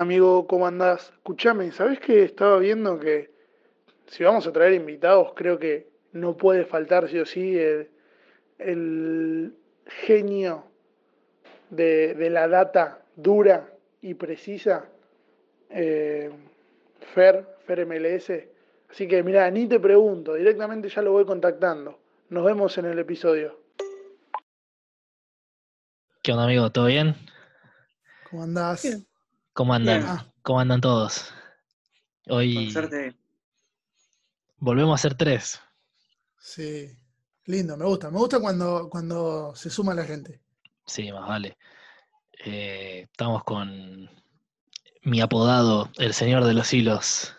Amigo, ¿cómo andás? Escuchame, ¿sabés que estaba viendo que si vamos a traer invitados, creo que no puede faltar sí o sí el, el genio de, de la data dura y precisa, eh, Fer, Fer MLS. Así que mira, ni te pregunto, directamente ya lo voy contactando. Nos vemos en el episodio. ¿Qué onda, amigo? ¿Todo bien? ¿Cómo andás? Bien. ¿Cómo andan? Bien. ¿Cómo andan todos? Con Hoy suerte. volvemos a ser tres. Sí, lindo, me gusta. Me gusta cuando, cuando se suma la gente. Sí, más vale. Eh, estamos con mi apodado, el señor de los hilos.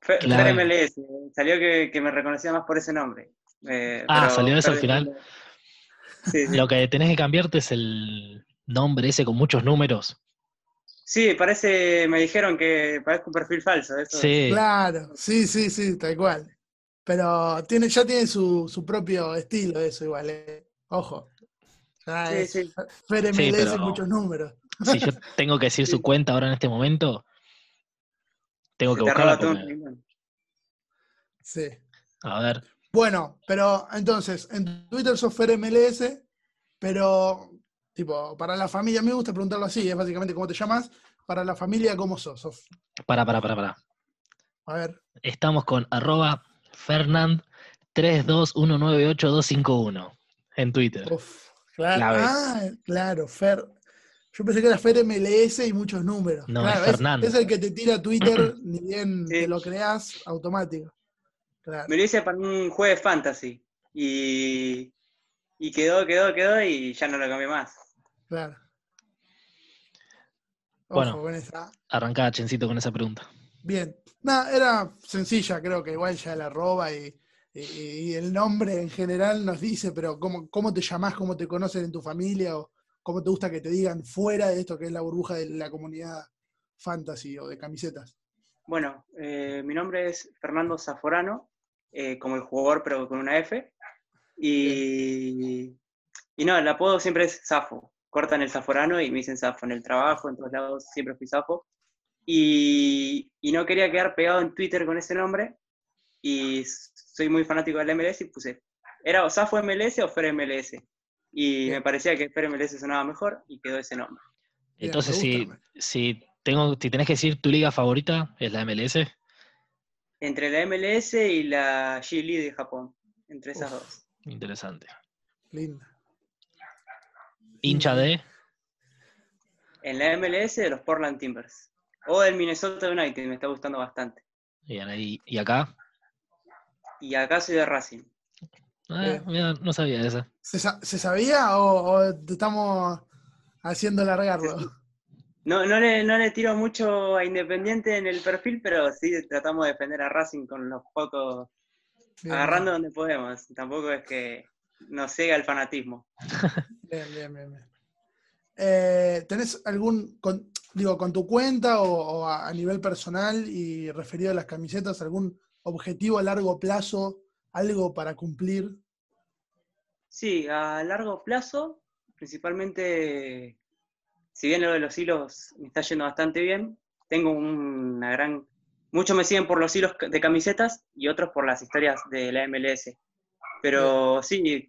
Fe- Claro. Fer MLS. Salió que, que me reconocía más por ese nombre. Eh, Ah, pero ¿salió eso Fer al final? MLS. Sí, sí. Lo que tenés que cambiarte es el nombre ese con muchos números. Sí, parece, me dijeron que parezco un perfil falso. Eso. Sí, Claro, sí, sí, sí, tal cual. Pero tiene, ya tiene su, su propio estilo eso igual, eh. Ojo. Sí, es sí. Fer Sí, pero- muchos números. si yo tengo que decir su cuenta ahora en este momento, tengo Se que te buscarla porque-. Sí. A ver, Bueno, pero entonces, en Twitter sos Fer MLS, pero tipo, para la familia, a mí me gusta preguntarlo así, es básicamente cómo te llamas. Para la familia, ¿cómo sos? Sos- para, para, para, para. A ver, Estamos con arroba Fernand 321982251 en Twitter. uf, claro. Ah, claro, Fer. Yo pensé que era Fer MLS y muchos números. No, Claro, es Fernando. Es, el que te tira Twitter, ni bien Sí. te lo creas, automático. Claro. Me lo hice para un juego de fantasy. Y, y quedó, quedó, quedó y ya no lo cambié más. Claro. Ojo Bueno. con esa. Arrancá, Chencito, con esa pregunta. Bien. Nada, era sencilla, creo que igual ya la arroba y, y- y el nombre en general nos dice, pero ¿cómo, cómo te llamás, cómo te conocen en tu familia o cómo te gusta que te digan fuera de esto que es la burbuja de la comunidad fantasy o de camisetas. Bueno, eh, mi nombre es Fernando Zaforano, eh, como el jugador, pero con una F. Y, y no, el apodo siempre es Zafo. Cortan el Zaforano y me dicen Zafo en el trabajo, en todos lados, siempre fui Zafo. Y, y no quería quedar pegado en Twitter con ese nombre. Y soy muy fanático del MLS y puse, ¿era o Zafo MLS o Fer MLS? Y me parecía que Fer MLS sonaba mejor y quedó ese nombre. Entonces, si, si, tengo, si tenés que decir tu liga favorita, es la MLS. Entre la MLS y la G-League de Japón, entre esas Uf. dos. Interesante. Linda. Hincha de. En la MLS de los Portland Timbers. O del Minnesota United, me está gustando bastante. Bien. ¿Y acá? Y acá soy de Racing. Ah, mira, no sabía esa. ¿Se, sa- se sabía o, o te estamos haciendo largarlo? No, no, le, no le tiro mucho a Independiente en el perfil, pero sí tratamos de defender a Racing con los pocos, Bien, agarrando donde podemos. Tampoco es que nos cega el fanatismo. Bien, bien, bien. bien. Eh, ¿Tenés algún, con- digo, con tu cuenta o, o a, a nivel personal y referido a las camisetas, algún objetivo a largo plazo, algo para cumplir? Sí, a largo plazo, principalmente, si bien lo de los hilos me está yendo bastante bien, tengo una gran... Muchos me siguen por los hilos de camisetas y otros por las historias de la MLS. Pero sí,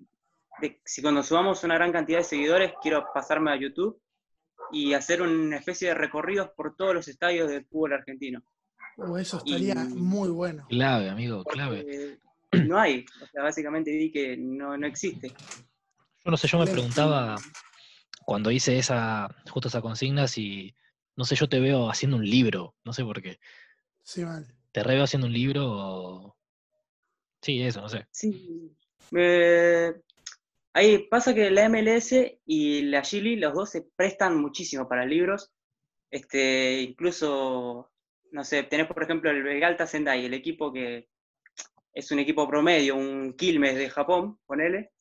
de- si cuando subamos una gran cantidad de seguidores, quiero pasarme a YouTube y hacer una especie de recorridos por todos los estadios del fútbol argentino. O Oh, eso estaría Y- muy bueno. Clave, amigo, clave. No hay, o sea, básicamente vi que no, no existe. Yo no sé, yo me preguntaba cuando hice esa, justo esa consigna, si, no sé, yo te veo haciendo un libro, no sé por qué. Sí, mal. ¿Te reveo haciendo un libro o...? Sí, eso, no sé. Sí. Eh, ahí pasa que la MLS y la Gili, los dos se prestan muchísimo para libros. Este, incluso, no sé, tenés por ejemplo el Vegalta Sendai, el equipo que es un equipo promedio, un Quilmes de Japón, ponele.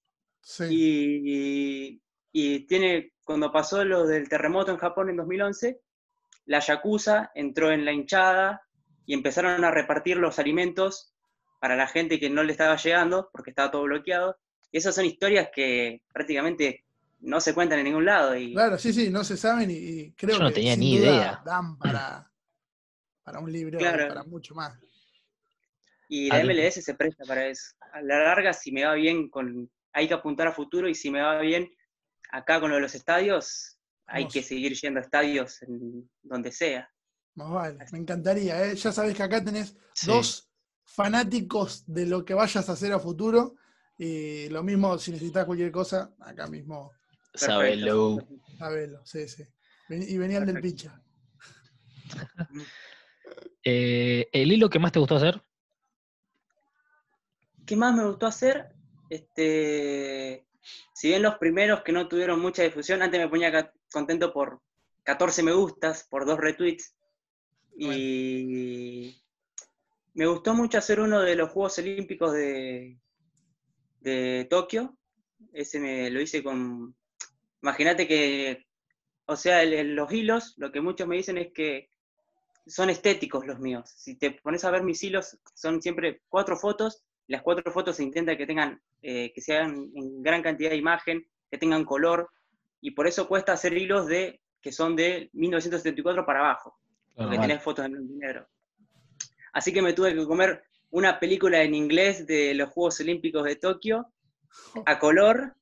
Sí. Y, y tiene, cuando pasó lo del terremoto en Japón en 2011, la Yakuza entró en la hinchada y empezaron a repartir los alimentos para la gente que no le estaba llegando porque estaba todo bloqueado. Y esas son historias que prácticamente no se cuentan en ningún lado. Y, Claro, sí, sí, no se saben y, y creo Yo no que tenía sin ni duda idea. dan para, para un libro, Claro. para mucho más. y la MLS se presta para eso. A la larga, si me va bien, con hay que apuntar a futuro y si me va bien acá con lo de los estadios, hay Vamos. que seguir yendo a estadios en donde sea. Más vale, me encantaría. ¿eh? Ya sabes que acá tenés Sí. dos fanáticos de lo que vayas a hacer a futuro. Y lo mismo, si necesitas cualquier cosa, acá mismo, Sabelo. sabelo. Sí, sí. Y venían del picha. Eh, ¿El hilo que más te gustó hacer? ¿Qué más me gustó hacer? Este, si bien los primeros que no tuvieron mucha difusión, antes me ponía contento por 14 me gustas, por dos retweets. Y me gustó mucho hacer uno de los Juegos Olímpicos de, de Tokio. Ese me lo hice con. Imagínate que. O sea, el- los hilos, lo que muchos me dicen es que son estéticos los míos. Si te pones a ver mis hilos, son siempre cuatro fotos. Las cuatro fotos se intenta que tengan, eh, que sean en gran cantidad de imagen, que tengan color, y por eso cuesta hacer hilos de que son de 1974 para abajo, porque tenés fotos en blanco y negro. Así que me tuve que comer una película en inglés de los Juegos Olímpicos de Tokio a color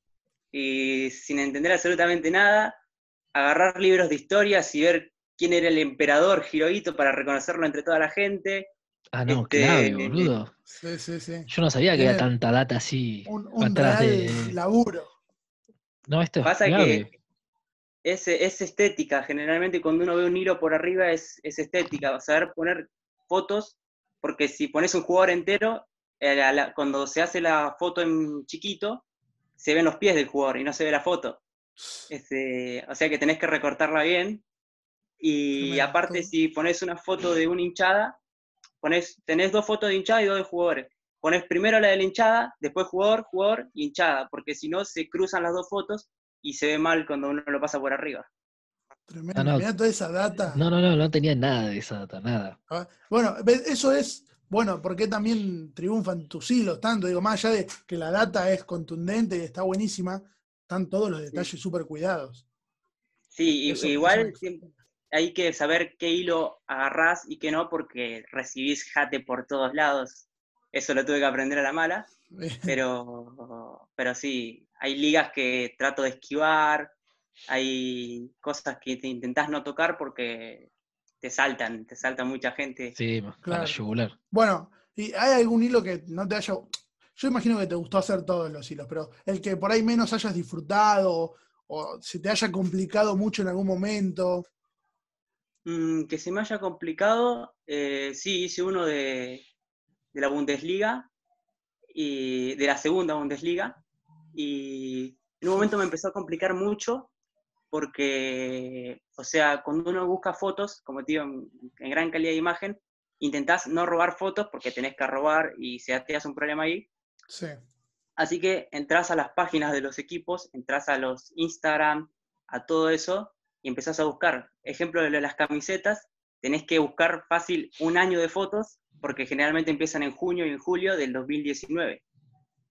y sin entender absolutamente nada, agarrar libros de historias y ver quién era el emperador Hirohito para reconocerlo entre toda la gente. Ah, no, Este, clave, boludo. Sí, sí, sí. Yo no sabía que había tanta data así Un, un atrás real de. laburo. No, esto es Pasa clave. que es, es estética, generalmente cuando uno ve un hilo por arriba es, es estética, saber poner fotos, porque si pones un jugador entero, eh, la- cuando se hace la foto en chiquito, se ven los pies del jugador y no se ve la foto. Este, o sea que tenés que recortarla bien. Y aparte, si pones una foto de una hinchada, pones, tenés dos fotos de hinchada y dos de jugadores. Pones primero la de la hinchada, después jugador, jugador y hinchada, porque si no se cruzan las dos fotos y se ve mal cuando uno lo pasa por arriba. Tremendo. Ah, no. Mirá toda esa data. No, no, no, no tenía nada de esa data, nada. Ah, Bueno, eso es, bueno, porque también triunfan tus hilos tanto, digo, más allá de que la data es contundente y está buenísima, están todos los detalles súper cuidados. Sí, Eso- igual siempre hay que saber qué hilo agarrás y qué no, porque recibís jate por todos lados. Eso lo tuve que aprender a la mala, pero, pero sí, hay ligas que trato de esquivar, hay cosas que te intentás no tocar porque te saltan, te salta mucha gente. Sí, para Claro. yugular. Bueno, ¿y hay algún hilo que no te haya... Yo imagino que te gustó hacer todos los hilos, pero el que por ahí menos hayas disfrutado o se te haya complicado mucho en algún momento. Mm, que se me haya complicado, eh, sí, hice uno de, de la Bundesliga y de la segunda Bundesliga y en un momento me empezó a complicar mucho porque, o sea, cuando uno busca fotos, como te digo, en, en gran calidad de imagen, intentás no robar fotos porque tenés que robar y se te hace un problema ahí. Sí. Así que entras a las páginas de los equipos, entras a los Instagram, a todo eso, y empezás a buscar. Ejemplo de lo de las camisetas, tenés que buscar fácil un año de fotos, porque generalmente empiezan en junio y en julio del 2019.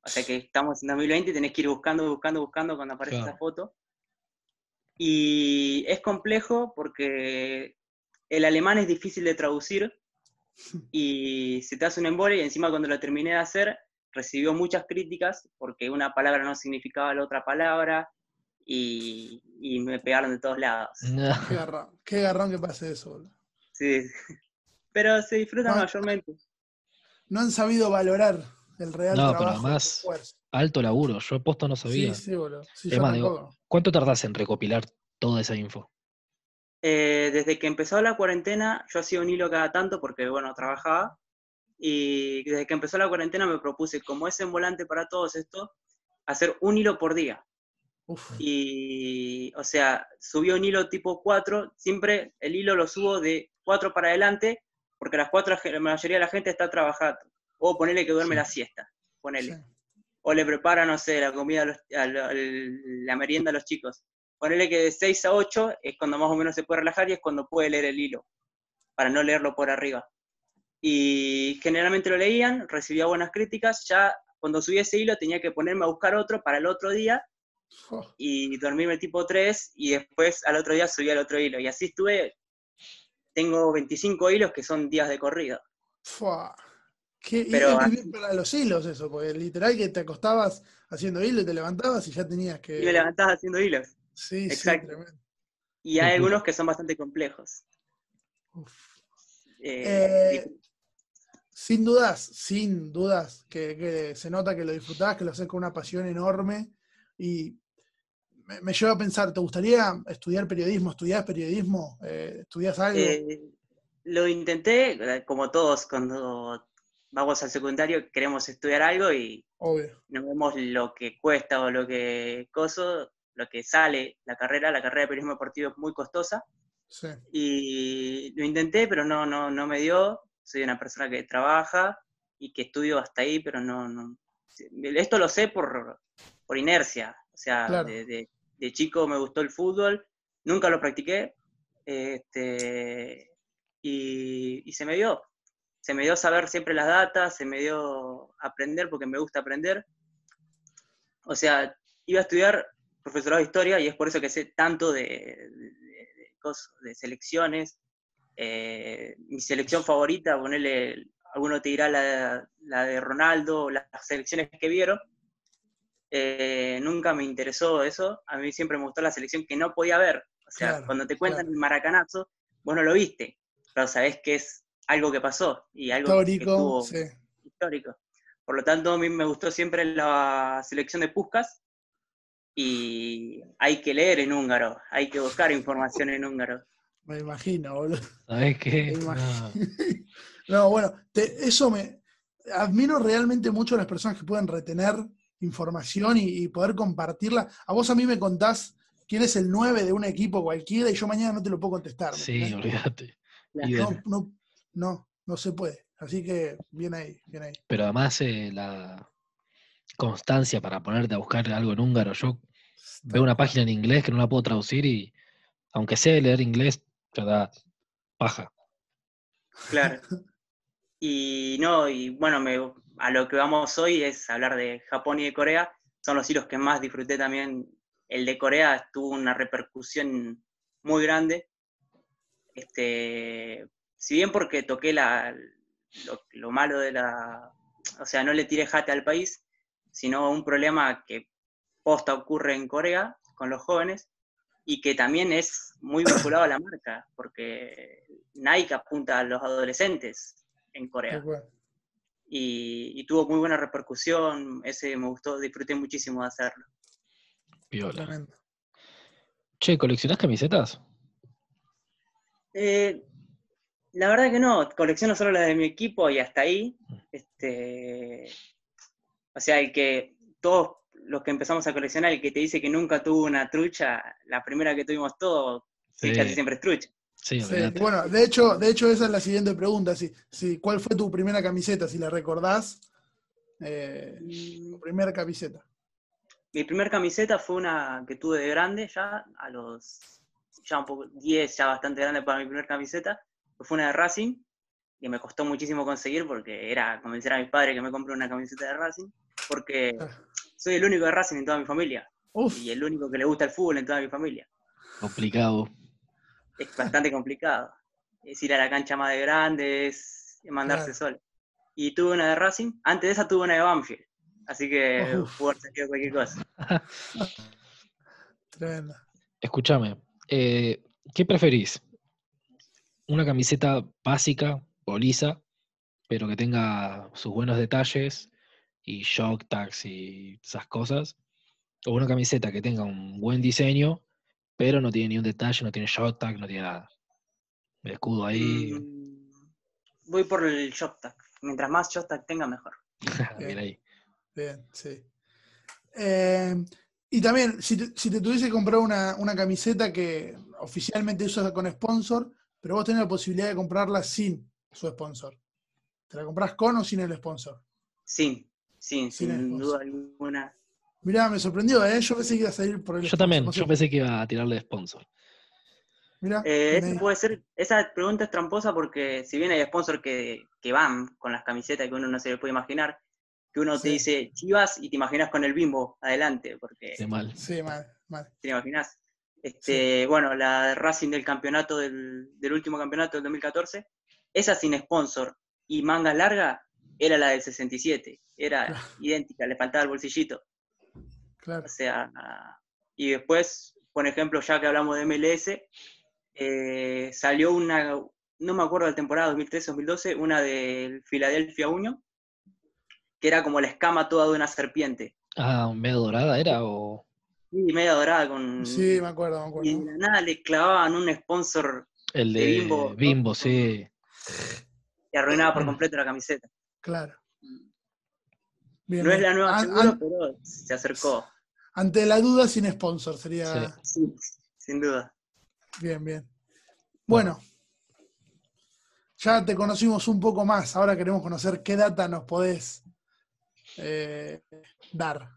O sea que estamos en 2020 y tenés que ir buscando, buscando, buscando cuando aparece Claro. esa foto. Y es complejo porque el alemán es difícil de traducir y se te hace un embole y encima cuando lo terminé de hacer recibió muchas críticas porque una palabra no significaba la otra palabra y, y me pegaron de todos lados. No. Qué garrón, qué garrón que pase eso, boludo. Sí. Pero se disfruta mayormente. No han sabido valorar el real No, pero trabajo. el además-. Alto laburo, yo posto no sabía. Sí, sí, boludo. Sí, digo. ¿Cuánto tardás en recopilar toda esa info? Eh, desde que empezó la cuarentena, yo hacía un hilo cada tanto porque, bueno, trabajaba. Y desde que empezó la cuarentena me propuse, como es en volante para todos esto, hacer un hilo por día. Uf, Y, o sea, subió un hilo tipo 4, siempre el hilo lo subo de 4 para adelante, porque a las 4 la mayoría de la gente está trabajando. O ponerle que duerme Sí. la siesta, ponele. sí. O le prepara, no sé, la comida, a los- a lo- al- la merienda a los chicos. Ponele que de 6 a 8 es cuando más o menos se puede relajar y es cuando puede leer el hilo, para no leerlo por arriba. Y generalmente lo leían, recibía buenas críticas, ya cuando subí ese hilo tenía que ponerme a buscar otro para el otro día Oh, y dormirme tipo 3 y después al otro día subí al otro hilo. Y así estuve, tengo 25 hilos que son días de corrido. fua. Qué- Pero así- bien para los hilos eso, porque literal que te acostabas haciendo hilo y te levantabas y ya tenías que. Y me levantaba haciendo hilos. Sí, sí, Exacto. tremendo. Y hay algunos que son bastante complejos. Uf. Eh, Eh, Sin dudas, sin dudas, que, que se nota que lo disfrutás, que lo haces con una pasión enorme. Y me, me lleva a pensar, ¿te gustaría estudiar periodismo? ¿Estudiás periodismo? Eh, ¿Estudias algo? Eh, lo intenté, como todos, cuando vamos al secundario queremos estudiar algo y Obvio. no vemos lo que cuesta o lo que coso, lo que sale la carrera. La carrera de periodismo deportivo es muy costosa Sí. y lo intenté, pero no, no, no me dio. Soy una persona que trabaja y que estudio hasta ahí, pero no, no. Esto lo sé por, por inercia. O sea, Claro. de, de- de chico me gustó el fútbol, nunca lo practiqué, este, y, y se me dio. Se me dio saber siempre las datas, se me dio aprender porque me gusta aprender. O sea, iba a estudiar profesorado de historia y es por eso que sé tanto de, de- de- selecciones. Eh, mi selección favorita, ponerle, alguno te dirá la, la de Ronaldo, las selecciones que vieron. Eh, nunca me interesó eso. A mí siempre me gustó la selección que no podía ver. O sea, Claro, cuando te cuentan claro. el maracanazo, vos no lo viste, pero sabés que es algo que pasó y algo que Histórico, estuvo sí. histórico. Por lo tanto, a mí me gustó siempre la selección de Puskas y hay que leer en húngaro, hay que buscar información en húngaro. Me imagino, boludo. ¿Sabes qué? Me No. imagino. No, bueno, te- eso me. Admiro realmente mucho a las personas que pueden retener información y, y poder compartirla. A vos a mí me contás quién es el 9 de un equipo cualquiera y yo mañana no te lo puedo contestar. ¿me Sí, olvídate. No, no, no se puede. Así que bien ahí, bien ahí. Pero además eh, la constancia para ponerte a buscar algo en húngaro. Yo veo una página en inglés que no la puedo traducir y aunque sé leer inglés, te da paja. Claro. Y no, y bueno, me- a lo que vamos hoy es hablar de Japón y de Corea. Son los hilos que más disfruté también. El de Corea tuvo una repercusión muy grande. Este, si bien porque toqué la, lo, lo malo de la... O sea, no le tiré jate al país, sino un problema que posta ocurre en Corea con los jóvenes y que también es muy vinculado a la marca, porque Nike apunta a los adolescentes en Corea y, y tuvo muy buena repercusión, ese me gustó, disfruté muchísimo de hacerlo. Tremendo. Che, ¿coleccionás camisetas? Eh, la verdad que no, colecciono solo las de mi equipo y hasta ahí. Este, o sea, el que todos los que empezamos a coleccionar, el que te dice que nunca tuvo una trucha, la primera que tuvimos todos, sí, casi siempre es trucha. Sí, Sí, bueno, de hecho, de hecho, esa es la siguiente pregunta. Si, si, ¿Cuál fue tu primera camiseta? Si la recordás, eh, tu primera camiseta. Mi primer camiseta fue una que tuve de grande ya, a los ya un poco, 10, ya bastante grande para mi primer camiseta, fue una de Racing, que me costó muchísimo conseguir porque era convencer a mis padres que me compre una camiseta de Racing, porque soy el único de Racing en toda mi familia, Uf, y el único que le gusta el fútbol en toda mi familia. Complicado. Es bastante complicado. Es ir a la cancha más de grande, es mandarse Claro. solo. Y tuve una de Racing, antes de esa tuve una de Banfield, así que Uf. pudo haber salido cualquier cosa. tremenda. Escúchame, eh, ¿qué preferís? ¿Una camiseta básica o lisa, pero que tenga sus buenos detalles y shock tags y esas cosas? ¿O una camiseta que tenga un buen diseño, pero no tiene ni un detalle, no tiene shock tag, no tiene nada? El escudo ahí, Mm, Voy por el shot tag. Mientras más shot tag tenga, mejor. mira ahí. Bien, sí. Eh, y también, si te, si te tuviese que comprar una, una camiseta que oficialmente usas con sponsor, pero vos tenés la posibilidad de comprarla sin su sponsor. ¿Te la comprás con o sin el sponsor? Sin, sin, Sin duda alguna. Mirá, me sorprendió, ¿eh? Yo pensé que iba a salir por el Yo también, yo pensé que iba a tirarle de sponsor. Mirá, Eh, puede ser, esa pregunta es tramposa porque si bien hay sponsors que, que van con las camisetas que uno no se le puede imaginar, que uno te Sí. dice Chivas y te imaginas con el bimbo adelante, porque De mal. Sí, mal, mal. te imaginas. Este, Bueno, la Racing del campeonato del, del último campeonato del 2014, esa sin sponsor y manga larga era la del 67, era Claro. idéntica, le faltaba el bolsillito. Claro. O sea, y después, por ejemplo, ya que hablamos de MLS, eh, salió una, no me acuerdo de la temporada 2013-2012, una del Philadelphia Union, que era como la escama toda de una serpiente. Ah, medio dorada era o. Y media dorada con... Sí, me acuerdo, me y de acuerdo. la nada le clavaban un sponsor El De de Bimbo, Bimbo, ¿no? sí. y arruinaba por completo la camiseta. Claro. Bien, No es la nueva An- seguro, an- pero se acercó. ante la duda, sin sponsor sería. Sí. Sí, sin duda. Bien, bien. Bueno, ya te conocimos un poco más. Ahora queremos conocer qué data nos podés eh, dar.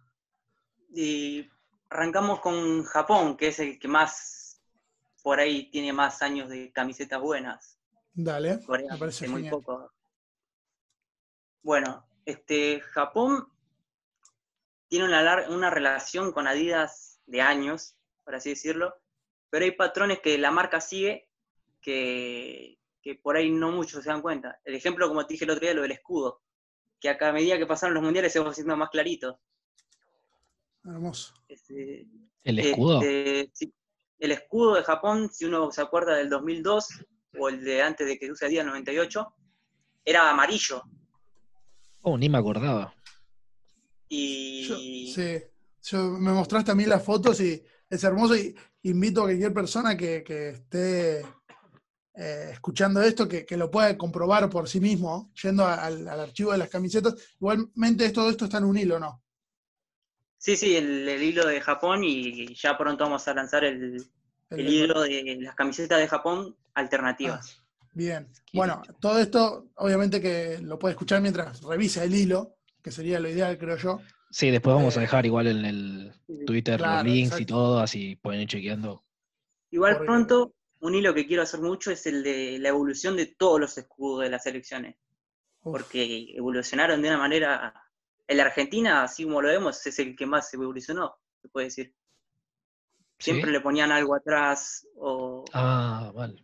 Y arrancamos con Japón, que es el que más, por ahí, tiene más años de camisetas buenas. Dale, Corea, me parece muy genial. poco. Bueno, este, Japón tiene una, una relación con Adidas de años, por así decirlo, pero hay patrones que la marca sigue que, que por ahí no muchos se dan cuenta. El ejemplo, como te dije el otro día, lo del escudo, que a cada medida que pasaron los mundiales se va haciendo más clarito. Hermoso. Este, El escudo. este, sí, el escudo de Japón, si uno se acuerda del 2002 o el de antes de que use día el 98, era amarillo. Oh, ni me acordaba. Y Yo, sí, yo, me mostraste a mí las fotos y es hermoso y invito a cualquier persona que, que esté eh, escuchando esto que, que lo pueda comprobar por sí mismo, yendo a- al archivo de las camisetas. Igualmente todo esto está en un hilo, ¿no? Sí, sí, el, el hilo de Japón y ya pronto vamos a lanzar el, El el de- hilo de las camisetas de Japón alternativas. Bien. Qué Bueno, todo esto obviamente que lo puede escuchar mientras revisa el hilo, que sería lo ideal, creo yo. Sí, después vamos a Eh, dejar igual en el Twitter Claro, los links y todo, así pueden ir chequeando. Igual pronto, un hilo que quiero hacer mucho es el de la evolución de todos los escudos de las selecciones. Uf, porque evolucionaron de una manera. En la Argentina, así como lo vemos, es el que más evolucionó, se puede decir. ¿Sí? Siempre le ponían algo atrás, o Ah, mal.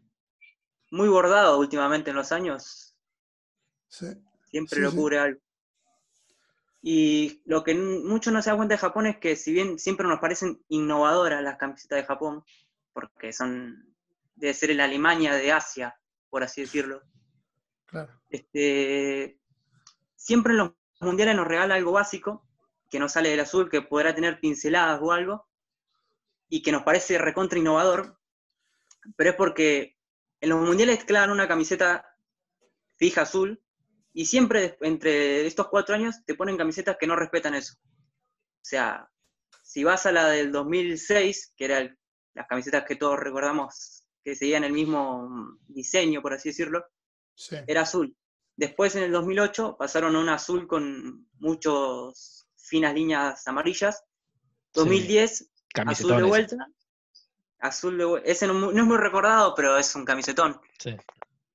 muy bordado últimamente en los años, sí. siempre Sí, lo sí. cubre algo. Y lo que n- mucho no se da cuenta de Japón es que si bien siempre nos parecen innovadoras las camisetas de Japón, porque son, debe ser la Alemania de Asia, por así decirlo, Claro. este, siempre en los mundiales nos regala algo básico, que no sale del azul, que podrá tener pinceladas o algo, y que nos parece recontra innovador, pero es porque en los mundiales clavan una camiseta fija azul, y siempre entre estos cuatro años te ponen camisetas que no respetan eso. O sea, si vas a la del 2006, que eran las camisetas que todos recordamos que seguían el mismo diseño, por así decirlo, Sí. era azul. Después en el 2008 pasaron a un azul con muchas finas líneas amarillas. 2010, azul de vuelta. Azul de. Ese no, es muy recordado, pero es un camisetón. Sí.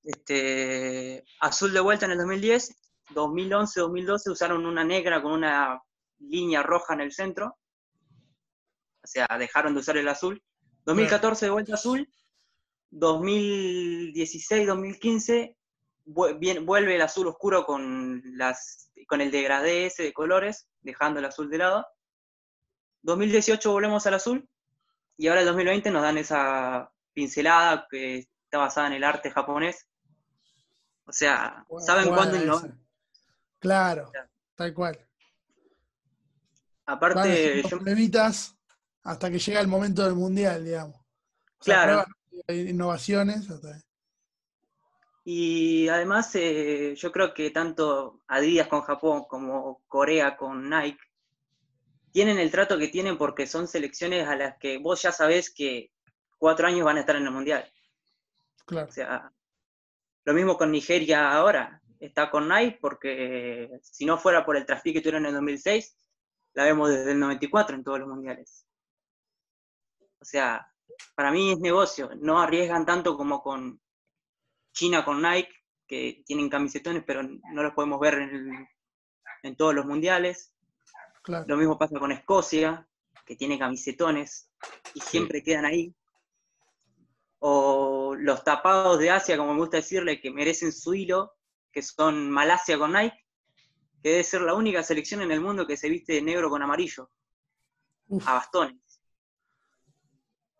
Este, azul de vuelta en el 2010. 2011, 2012 usaron una negra con una línea roja en el centro. O sea, dejaron de usar el azul. 2014 de vuelta azul. 2016, 2015 vu- bien- vuelve el azul oscuro con, las, con el degradé ese de colores, dejando el azul de lado. 2018 volvemos al azul y ahora el 2020 nos dan esa pincelada que está basada en el arte japonés. O sea, ¿saben cuándo? Claro, Claro. tal cual. Aparte, yo- pruebitas hasta que llega el momento del mundial, digamos. O sea, Claro. innovaciones. hasta- Y además, eh, yo creo que tanto Adidas con Japón como Corea con Nike tienen el trato que tienen porque son selecciones a las que vos ya sabés que cuatro años van a estar en el Mundial. Claro. O sea, lo mismo con Nigeria ahora. Está con Nike porque si no fuera por el trafic que tuvieron en el 2006, la vemos desde el 94 en todos los mundiales. O sea, para mí es negocio. No arriesgan tanto como con China con Nike, que tienen camisetones, pero no los podemos ver en el, en todos los mundiales. Claro. Lo mismo pasa con Escocia, que tiene camisetones y siempre quedan ahí. O los tapados de Asia, como me gusta decirle, que merecen su hilo, que son Malasia con Nike, que debe ser la única selección en el mundo que se viste de negro con amarillo, Uf, a bastones.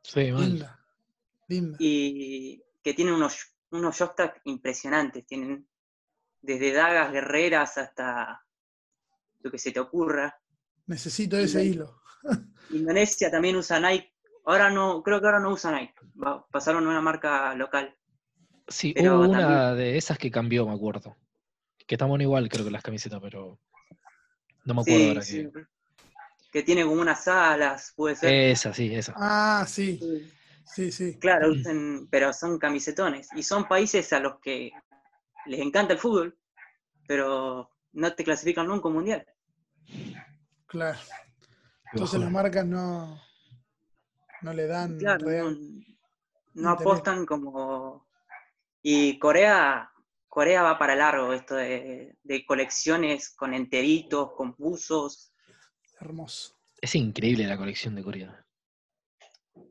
Sí, mal. y que tienen unos, unos joysticks impresionantes, tienen desde dagas guerreras hasta lo que se te ocurra. Necesito ese y- hilo. Indonesia también usa Nike, ahora no, creo que ahora no usa Nike, va- pasaron a una marca local. Sí, Pero hubo una también- de esas que cambió, me acuerdo. Que estaban igual, creo que las camisetas, pero no me acuerdo Sí, ahora sí, que. que tiene como unas alas, puede ser. Esa, sí, esa. Ah, sí, Sí. Sí, sí. Claro, Mm. usan- pero son camisetones. Y son países a los que les encanta el fútbol, pero no te clasifican nunca un mundial. Claro. Entonces las marcas no, no le dan Claro, no, no apostan como... Y Corea, Corea va para largo esto de, de colecciones con enteritos, con buzos. hermoso. Es increíble la colección de Corea.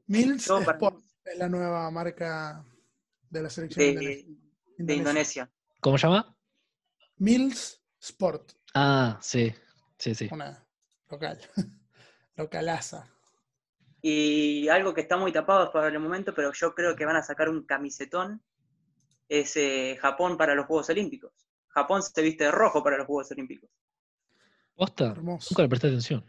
Mills Sport es la nueva marca de la selección de, indonesia. de Indonesia. ¿Cómo se llama? Mills Sport, Ah, sí, sí, sí. una local. Localaza. Y algo que está muy tapado para el momento, pero yo creo que van a sacar un camisetón, es eh, Japón para los Juegos Olímpicos. Japón se viste de rojo para los Juegos Olímpicos. ¿Posta? Hermoso. Nunca le presté atención.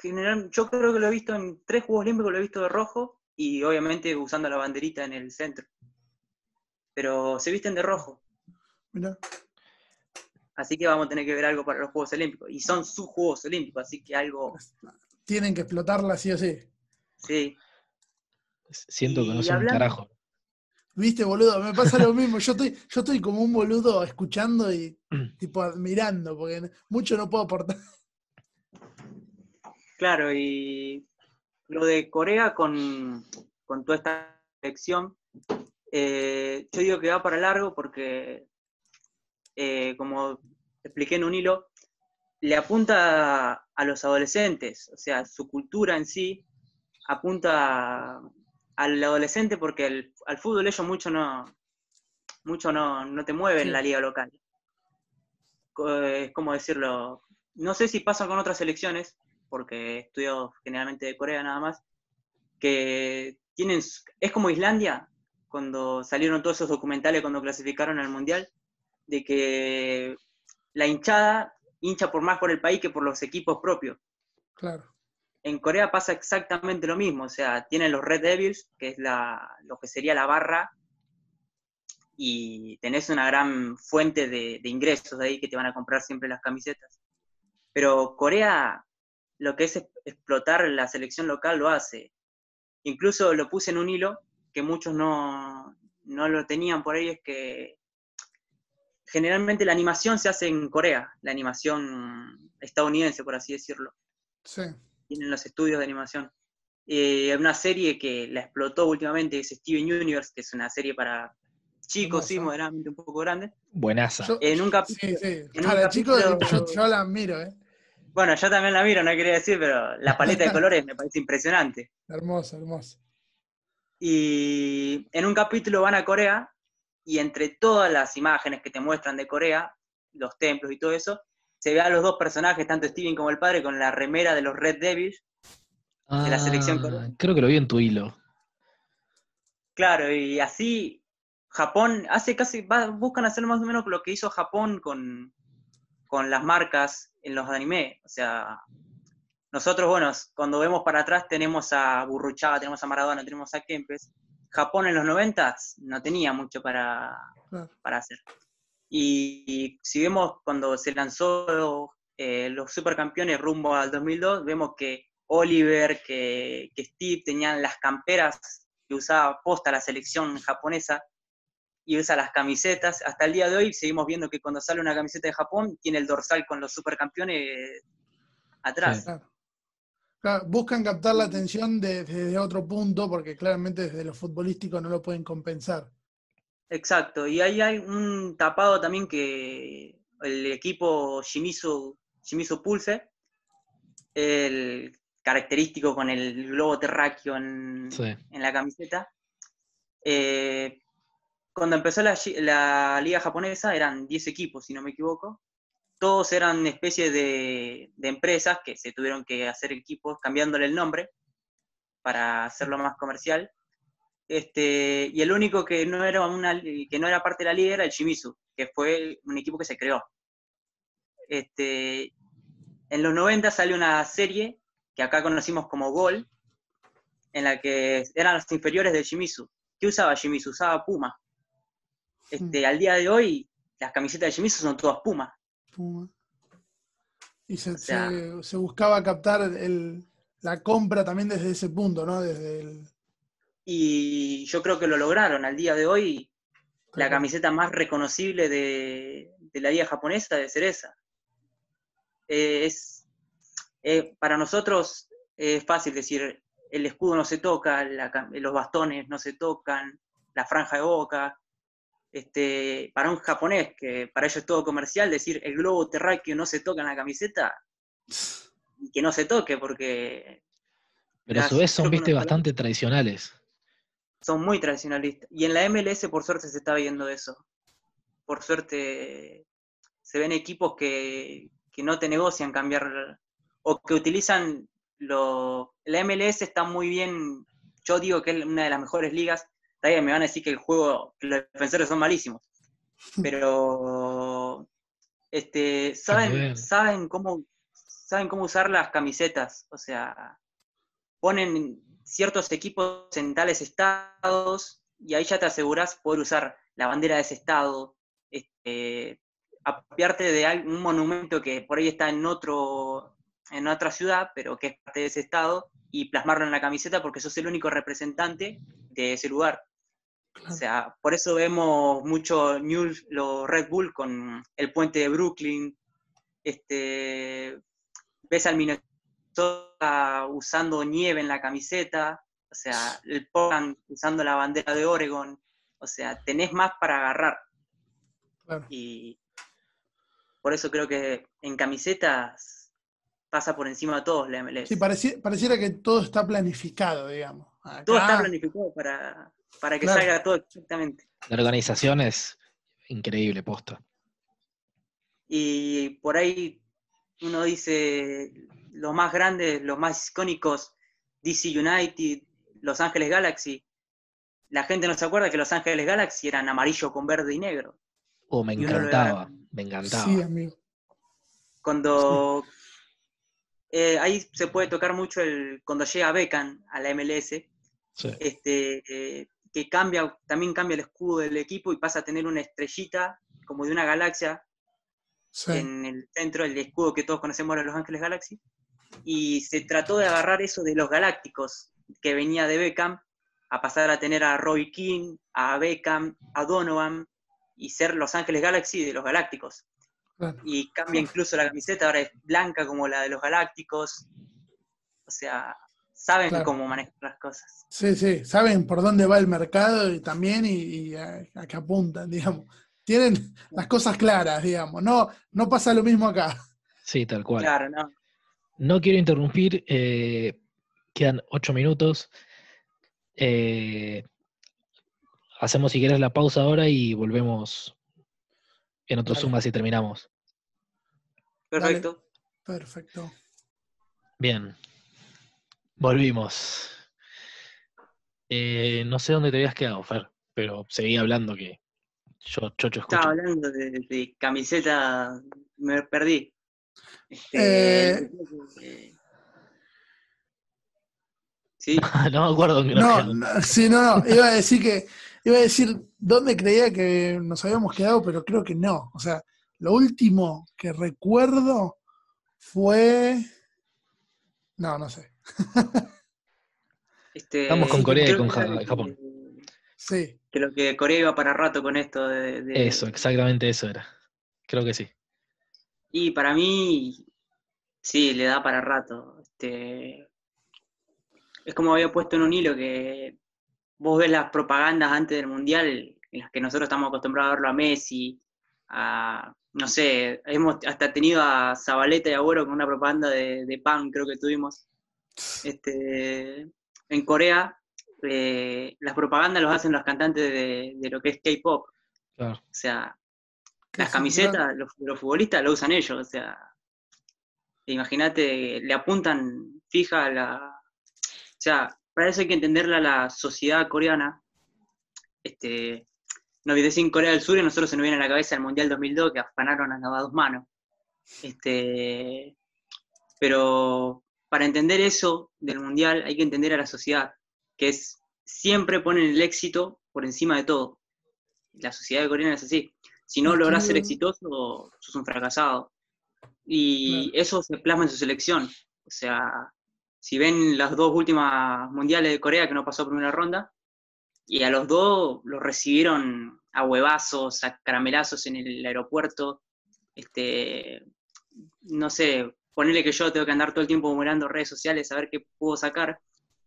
General- yo creo que lo he visto en tres Juegos Olímpicos, lo he visto de rojo y obviamente usando la banderita en el centro. Pero se visten de rojo, Mirá. así que vamos a tener que ver algo para los Juegos Olímpicos. Y son sus Juegos Olímpicos, así que algo, Tienen que explotarla sí o sí. sí. Siento que no Y sé un carajo. Viste, boludo, me pasa lo mismo. Yo estoy, yo estoy como un boludo escuchando y tipo admirando, porque mucho no puedo aportar. Claro, y lo de Corea con, con toda esta elección, eh, yo digo que va para largo porque, eh, como expliqué en un hilo, le apunta a los adolescentes, o sea, su cultura en sí apunta al adolescente porque el- al fútbol ellos mucho no, mucho no, no te mueven Sí. en la liga local. Es como decirlo, no sé si pasa con otras selecciones, porque estudio generalmente de Corea nada más, que tienen, es como Islandia, cuando salieron todos esos documentales cuando clasificaron al Mundial, de que la hinchada hincha por más por el país que por los equipos propios. Claro. En Corea pasa exactamente lo mismo, o sea, tienen los Red Devils, que es la, lo que sería la barra, y tenés una gran fuente de, de ingresos de ahí que te van a comprar siempre las camisetas. Pero Corea, lo que es es- explotar la selección local lo hace. Incluso lo puse en un hilo que muchos no, no lo tenían por ahí, es que generalmente la animación se hace en Corea, la animación estadounidense, por así decirlo Sí. tienen los estudios de animación. Eh, una serie que la explotó últimamente es Steven Universe, que es una serie para chicos, sí, moderadamente un poco grande. Buenaza. Yo- En un sí, capítulo, sí. en un capítulo- yo, yo la admiro, ¿eh? Bueno, yo también la miro, no quería decir, pero la paleta de colores me parece impresionante. Hermoso, hermoso. Y en un capítulo van a Corea y entre todas las imágenes que te muestran de Corea, los templos y todo eso, se ve a los dos personajes, tanto Steven como el padre, con la remera de los Red Devils. de la selección Ah, coreana. creo que lo vi en tu hilo. Claro, y así Japón hace casi, va- buscan hacer más o menos lo que hizo Japón con, con las marcas en los anime. O sea, nosotros, bueno, cuando vemos para atrás tenemos a Burruchaga, tenemos a Maradona, tenemos a Kempes. Japón en los 90 no tenía mucho para, Claro. para hacer. Y, y si vemos cuando se lanzó eh, los supercampeones rumbo al 2002, vemos que Oliver, que, que Steve tenían las camperas que usaba posta la selección japonesa y usa las camisetas. Hasta el día de hoy seguimos viendo que cuando sale una camiseta de Japón tiene el dorsal con los supercampeones atrás. Sí. Claro. Claro, buscan captar la atención de- desde otro punto, porque claramente desde lo futbolístico no lo pueden compensar. Exacto, y ahí hay un tapado también que el equipo Shimizu, Shimizu Pulse, el característico con el globo terráqueo en, Sí. en la camiseta. Eh, cuando empezó la, liga japonesa eran 10 equipos, si no me equivoco. Todos eran especies de, de empresas que se tuvieron que hacer equipos cambiándole el nombre para hacerlo más comercial. Este, y el único que no, era una, que no era parte de la liga era el Shimizu, que fue un equipo que se creó. Este, en los 90 salió una serie que acá conocimos como Gol, en la que eran los inferiores del Shimizu. ¿Qué usaba Shimizu? Usaba Puma. Este, al día de hoy, las camisetas de Shimizu son todas Puma. Puma. Y se, O sea- se- se buscaba captar el- la compra también desde ese punto, ¿no? Desde el. Y yo creo que lo lograron. Al día de hoy, la camiseta más reconocible de, de la liga japonesa debe ser esa. Eh, es, eh, para nosotros es fácil decir, el escudo no se toca, la los bastones no se tocan, la franja de boca. Este, para un japonés, que para ellos es todo comercial, decir el globo terráqueo no se toca en la camiseta, y que no se toque, porque Pero a su vez son, viste, bastante tradicionales. son muy tradicionalistas. Y en la MLS, por suerte, se está viendo eso. Por suerte, se ven equipos que, que no te negocian cambiar o que utilizan lo. La MLS está muy bien. Yo digo que es una de las mejores ligas. Está bien, me van a decir que el juego, que los defensores son malísimos. Pero este, saben, saben cómo saben cómo usar las camisetas. O sea, ponen ciertos equipos en tales estados y ahí ya te aseguras poder usar la bandera de ese estado, este, apropiarte de al- un monumento que por ahí está en otro en otra ciudad, pero que es parte de ese estado, y plasmarlo en la camiseta porque sos el único representante de ese lugar. O sea, por eso vemos mucho news, los Red Bull con el puente de Brooklyn, este, ves al Minnesota usando nieve en la camiseta, o sea, el Portland usando la bandera de Oregon, o sea, tenés más para agarrar. Claro. Y por eso creo que en camisetas pasa por encima de todos. Sí, pareci- pareciera que todo está planificado, digamos. Acá- todo está planificado para, para que Claro. salga todo exactamente. La organización es increíble, posta. Y por ahí uno dice los más grandes, los más icónicos, DC United, Los Ángeles Galaxy. La gente no se acuerda que Los Ángeles Galaxy eran amarillo con verde y negro. Oh, me encantaba, me encantaba. Sí, amigo. Cuando eh, ahí se puede tocar mucho el cuando llega Beckham a la MLS, Sí. este, eh, que cambia, también cambia el escudo del equipo y pasa a tener una estrellita como de una galaxia Sí. en el centro, el escudo que todos conocemos de Los Ángeles Galaxy. Y se trató de agarrar eso de los galácticos, que venía de Beckham, a pasar a tener a Roy King, a Beckham, a Donovan, y ser Los Ángeles Galaxy de los galácticos. claro. Y cambia incluso la camiseta, ahora es blanca como la de los galácticos. O sea, saben Claro. cómo manejar las cosas. Sí, sí, saben por dónde va el mercado y también y, y a, a qué apuntan, digamos. Tienen las cosas claras, digamos. No, no pasa lo mismo acá. Sí, tal cual. Claro, ¿no? No quiero interrumpir, eh, quedan ocho minutos. Eh, hacemos si quieres la pausa ahora y volvemos en otro. Zoom así terminamos. Perfecto. Perfecto. Bien, volvimos. Eh, no sé dónde te habías quedado, Fer, pero seguí hablando que yo chocho escucho. Estaba hablando de, de camiseta, me perdí. Este, Eh. eh, Sí, no me acuerdo dónde nos No, no, sí, no, no. Iba a decir que, iba a decir dónde creía que nos habíamos quedado, pero creo que no. O sea, lo último que recuerdo fue. No, no sé. Este, Estamos con Corea y creo con que Japón. Sí. Que lo que Corea iba para rato con esto de, de- Eso, exactamente eso era. Creo que sí. Y para mí, sí, le da para rato. Este, es como había puesto en un hilo que vos ves las propagandas antes del Mundial, en las que nosotros estamos acostumbrados a verlo a Messi, a, no sé, hemos hasta tenido a Zabaleta y Agüero con una propaganda de, de PAN, creo que tuvimos. Este, en Corea, eh, las propagandas los hacen los cantantes de, de lo que es K-pop. Claro. O sea, las camisetas, gran- los, los futbolistas lo usan ellos, o sea, imagínate, le apuntan fija a la... O sea, para eso hay que entenderla la sociedad coreana. Este, no olvidé en Corea del Sur y nosotros se nos viene a la cabeza el Mundial 2002 que afanaron a las dos manos. Este, pero para entender eso del Mundial hay que entender a la sociedad, que es siempre ponen el éxito por encima de todo. La sociedad coreana es así. Si no logras ser exitoso, sos un fracasado. Y eso se plasma en su selección. O sea, si ven las dos últimas mundiales de Corea que no pasó primera ronda, y a los dos los recibieron a huevazos, a caramelazos en el aeropuerto. Este, no sé, ponerle que yo tengo que andar todo el tiempo mirando redes sociales a ver qué puedo sacar.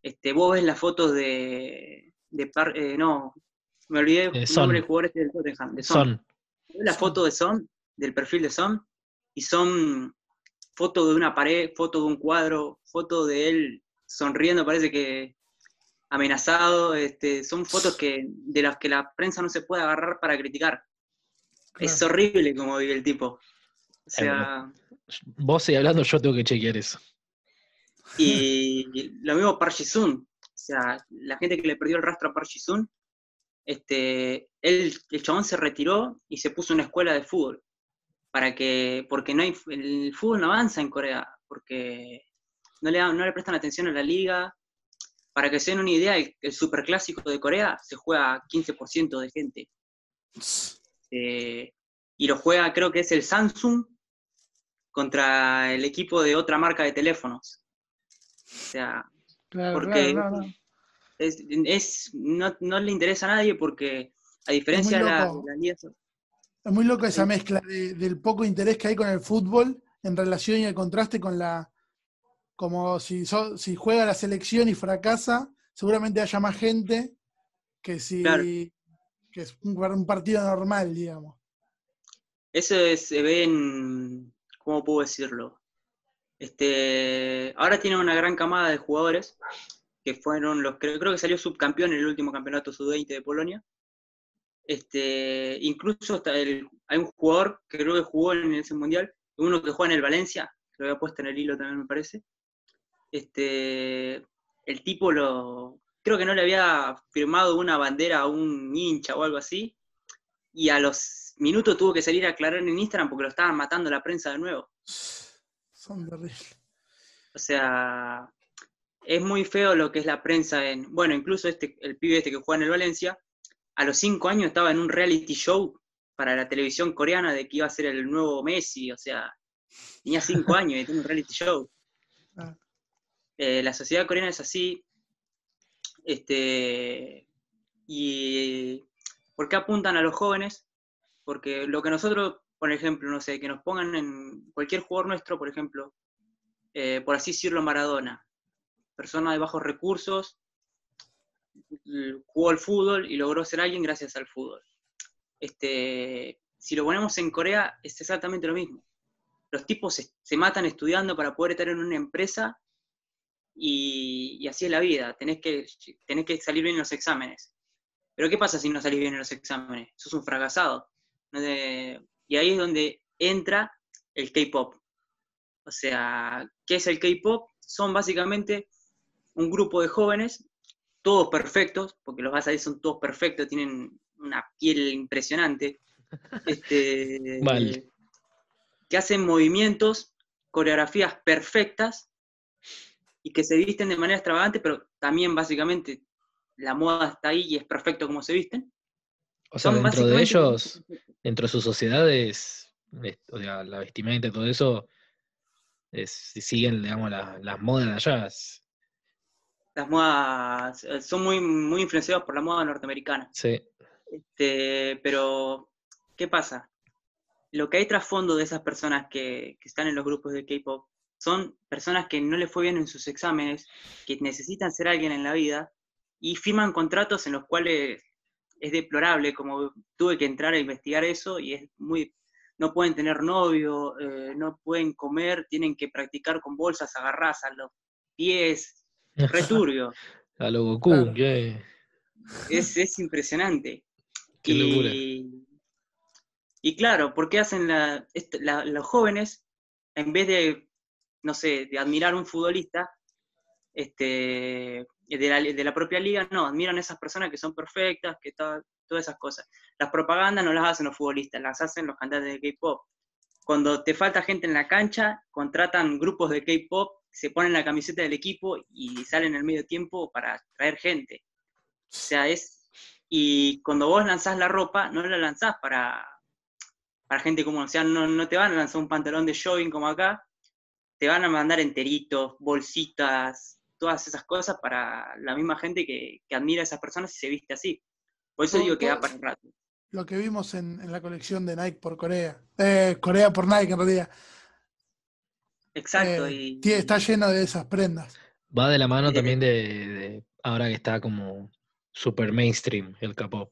Este, vos ves las fotos de, de Par- eh, no, me olvidé De el Son. nombre del jugador este del Tottenham, de Son. Son. Ves la foto de Son, del perfil de Son, y son fotos de una pared, foto de un cuadro, foto de él sonriendo, parece que amenazado, este, son fotos que, de las que la prensa no se puede agarrar para criticar. Es horrible como vive el tipo. O sea, Vos sigue hablando, yo tengo que chequear eso. y lo mismo Park. O sea, la gente que le perdió el rastro a Park este, él, el chabón se retiró y se puso una escuela de fútbol. Para que, porque no hay, el fútbol no avanza en Corea, porque no le, dan- no le prestan atención a la liga. Para que se den una idea, el, el superclásico de Corea se juega 15% de gente. Eh, y lo juega, creo que es el Samsung contra el equipo de otra marca de teléfonos. O sea, Claro, porque claro, no, no. es, es- no, no le interesa a nadie porque, a diferencia de la, liga- Es muy loco esa mezcla de- del poco interés que hay con el fútbol en relación y el contraste con la. Como si, so- si juega la selección y fracasa, seguramente haya más gente que si. Claro. que es un, un partido normal, digamos. Eso es- se ve en, ¿cómo puedo decirlo? Este, ahora tiene una gran camada de jugadores que fueron los, creo, creo que salió subcampeón en el último campeonato sub-20 de Polonia. Este, incluso hasta el- hay un jugador que creo que jugó en ese mundial, uno que juega en el Valencia, lo había puesto en el hilo también me parece. Este, el tipo lo, creo que no le había firmado una bandera a un hincha o algo así, y a los minutos tuvo que salir a aclarar en Instagram porque lo estaban matando la prensa de nuevo. Son terribles. O sea, es muy feo lo que es la prensa en. Bueno, incluso este, el pibe este que juega en el Valencia, a los cinco años estaba en un reality show para la televisión coreana de que iba a ser el nuevo Messi, o sea, tenía cinco años y tiene un reality show. Ah. Eh, la sociedad coreana es así. Este, y ¿por qué apuntan a los jóvenes? Porque lo que nosotros, por ejemplo, no sé, que nos pongan en cualquier jugador nuestro, por ejemplo, eh, por así decirlo, Maradona, persona de bajos recursos, jugó al fútbol y logró ser alguien gracias al fútbol. Este, si lo ponemos en Corea, es exactamente lo mismo. Los tipos se, se matan estudiando para poder estar en una empresa y, y así es la vida. Tenés que, tenés que salir bien en los exámenes. Pero ¿qué pasa si no salís bien en los exámenes? Sos un fracasado. Y ahí es donde entra el K-pop. O sea, ¿qué es el K-pop? Son básicamente un grupo de jóvenes, todos perfectos, porque los vas a ver son todos perfectos, tienen una piel impresionante, este, Mal. que hacen movimientos, coreografías perfectas y que se visten de manera extravagante, pero también básicamente la moda está ahí y es perfecto como se visten. O sea, Son dentro de ellos, dentro de sus sociedades, es- o sea, la vestimenta y todo eso, es, si siguen, digamos, la- las modas de allá. es- Las modas eh, son muy, muy influenciadas por la moda norteamericana. sí, Este, pero, ¿qué pasa? Lo que hay trasfondo de esas personas que, que están en los grupos de K-pop son personas que no les fue bien en sus exámenes, que necesitan ser alguien en la vida y firman contratos en los cuales es deplorable, como tuve que entrar a investigar eso y es muy... no pueden tener novio, eh, no pueden comer, tienen que practicar con bolsas agarradas a los pies, returbio. A lo Goku, es, es impresionante. Qué locura. y, y claro, ¿por qué hacen la- los jóvenes, en vez de, no sé, de admirar a un futbolista, este, de la, de la propia liga, no, admiran a esas personas que son perfectas, que ta- todas esas cosas. Las propagandas no las hacen los futbolistas, las hacen los cantantes de K-pop. Cuando te falta gente en la cancha, contratan grupos de K-pop, se ponen la camiseta del equipo y salen al medio tiempo para traer gente. O sea, es. Y cuando vos lanzás la ropa, no la lanzás para, para gente común. O sea, no, no te van a lanzar un pantalón de jogging como acá, te van a mandar enteritos, bolsitas, todas esas cosas para la misma gente que, que admira a esas personas y se viste así. Por eso digo que da para un rato. Lo que vimos en, en la colección de Nike por Corea. Eh, Corea por Nike, en realidad. Exacto. Eh, y, está lleno de esas prendas. Va de la mano Eh, también de, de ahora que está como super mainstream el K-pop.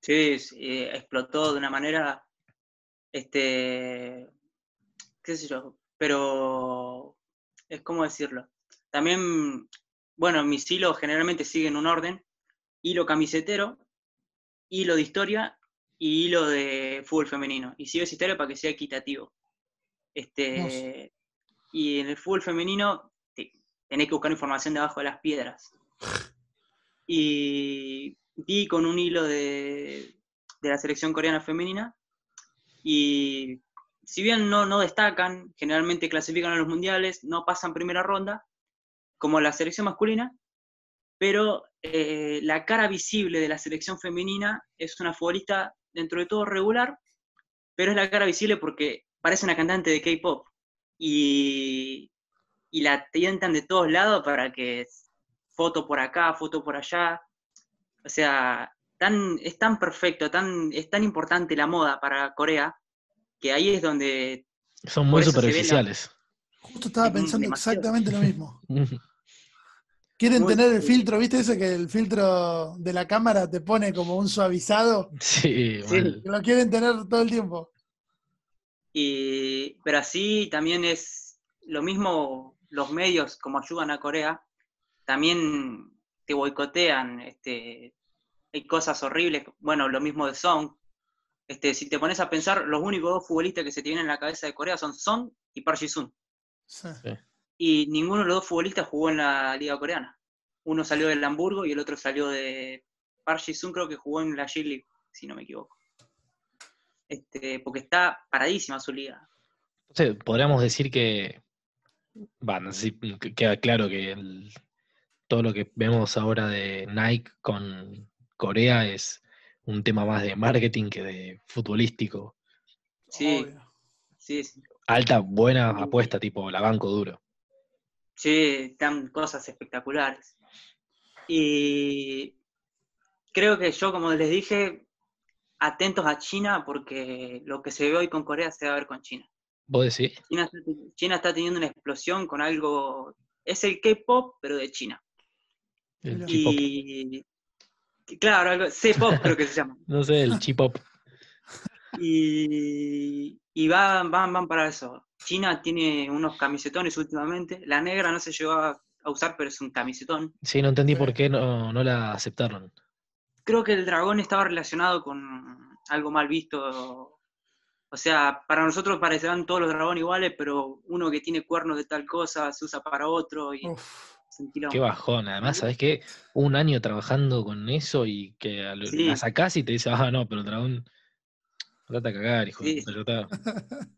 Sí, sí, eh, explotó de una manera, este, qué sé yo, pero es como decirlo. También, bueno, mis hilos generalmente siguen un orden, hilo camisetero, hilo de historia y hilo de fútbol femenino. Y sigo esa historia para que sea equitativo. Este, y en el fútbol femenino te- tenés que buscar información debajo de las piedras. Y vi con un hilo de, de la selección coreana femenina y si bien no, no destacan, generalmente clasifican a los mundiales, no pasan primera ronda, como la selección masculina, pero eh, la cara visible de la selección femenina es una futbolista dentro de todo regular, pero es la cara visible porque parece una cantante de K-pop y, y la tientan de todos lados para que foto por acá, foto por allá. O sea, tan, es tan perfecto, tan, es tan importante la moda para Corea, que ahí es donde Son muy superficiales. Justo estaba pensando demasiado. exactamente lo mismo. Quieren Muy- tener el filtro, ¿viste ese que el filtro de la cámara te pone como un suavizado? sí, Sí. mal. Lo quieren tener todo el tiempo. Y, pero así también es lo mismo, los medios como ayudan a Corea, también te boicotean, este, hay cosas horribles, bueno, lo mismo de Song. Este, si te pones a pensar, los únicos dos futbolistas que se te vienen en la cabeza de Corea son Song y Park Ji-sung. Sí. Y ninguno de los dos futbolistas jugó en la liga coreana. Uno salió del Hamburgo y el otro salió de Park Ji-sung, creo que jugó en la J-League, si no me equivoco. Este, porque está paradísima su liga. Entonces, podríamos decir que, va, no sé si que- queda claro que el- todo lo que vemos ahora de Nike con Corea es un tema más de marketing que de futbolístico. Sí, Obvio. sí, sí. Alta, buena apuesta, tipo la banco duro. Sí, están cosas espectaculares. Y creo que yo, como les dije, atentos a China porque lo que se ve hoy con Corea se va a ver con China. ¿Vos decís? China está, China está teniendo una explosión con algo, es el K-pop, pero de China. El. Y claro, algo, C-pop creo que se llama. No sé, el Chipop. Y, y van, van, van para eso. China tiene unos camisetones últimamente. La negra no se llegó a, a usar, pero es un camisetón. Sí, no entendí por qué no, no la aceptaron. Creo que el dragón estaba relacionado con algo mal visto. O sea, para nosotros parecerán todos los dragones iguales, pero uno que tiene cuernos de tal cosa se usa para otro y Uf. Qué bajón. Además, ¿sabes qué? Un año trabajando con eso y que Sí. la sacás y te dice, ah, no, pero el dragón. Trata a cagar, hijo Sí. de puta, ya está.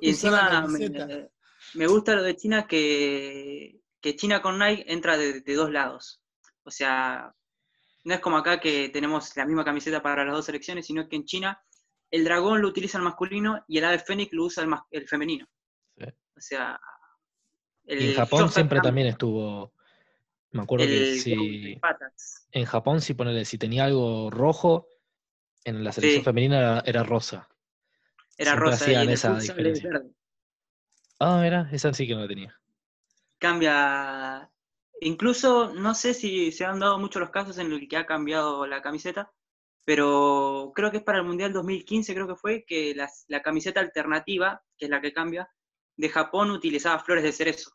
Y encima me, me gusta lo de China que, que China con Nike entra de, de dos lados. O sea, no es como acá que tenemos la misma camiseta para las dos selecciones, sino que en China el dragón lo utiliza el masculino y el ave fénix lo usa el, mas- el femenino. Sí. O sea, Y en Japón siempre Tam- también estuvo. Me acuerdo que si. En Japón, si ponele, si tenía algo rojo, en la selección Sí. femenina era, era rosa. Era siempre rosa y hacían en el esa diferencia. verde. Ah, mira, esa sí que no la tenía. Cambia. Incluso, no sé si se han dado muchos los casos en los que ha cambiado la camiseta, pero creo que es para el Mundial 2015, creo que fue, que las- la camiseta alternativa, que es la que cambia, de Japón utilizaba flores de cerezo.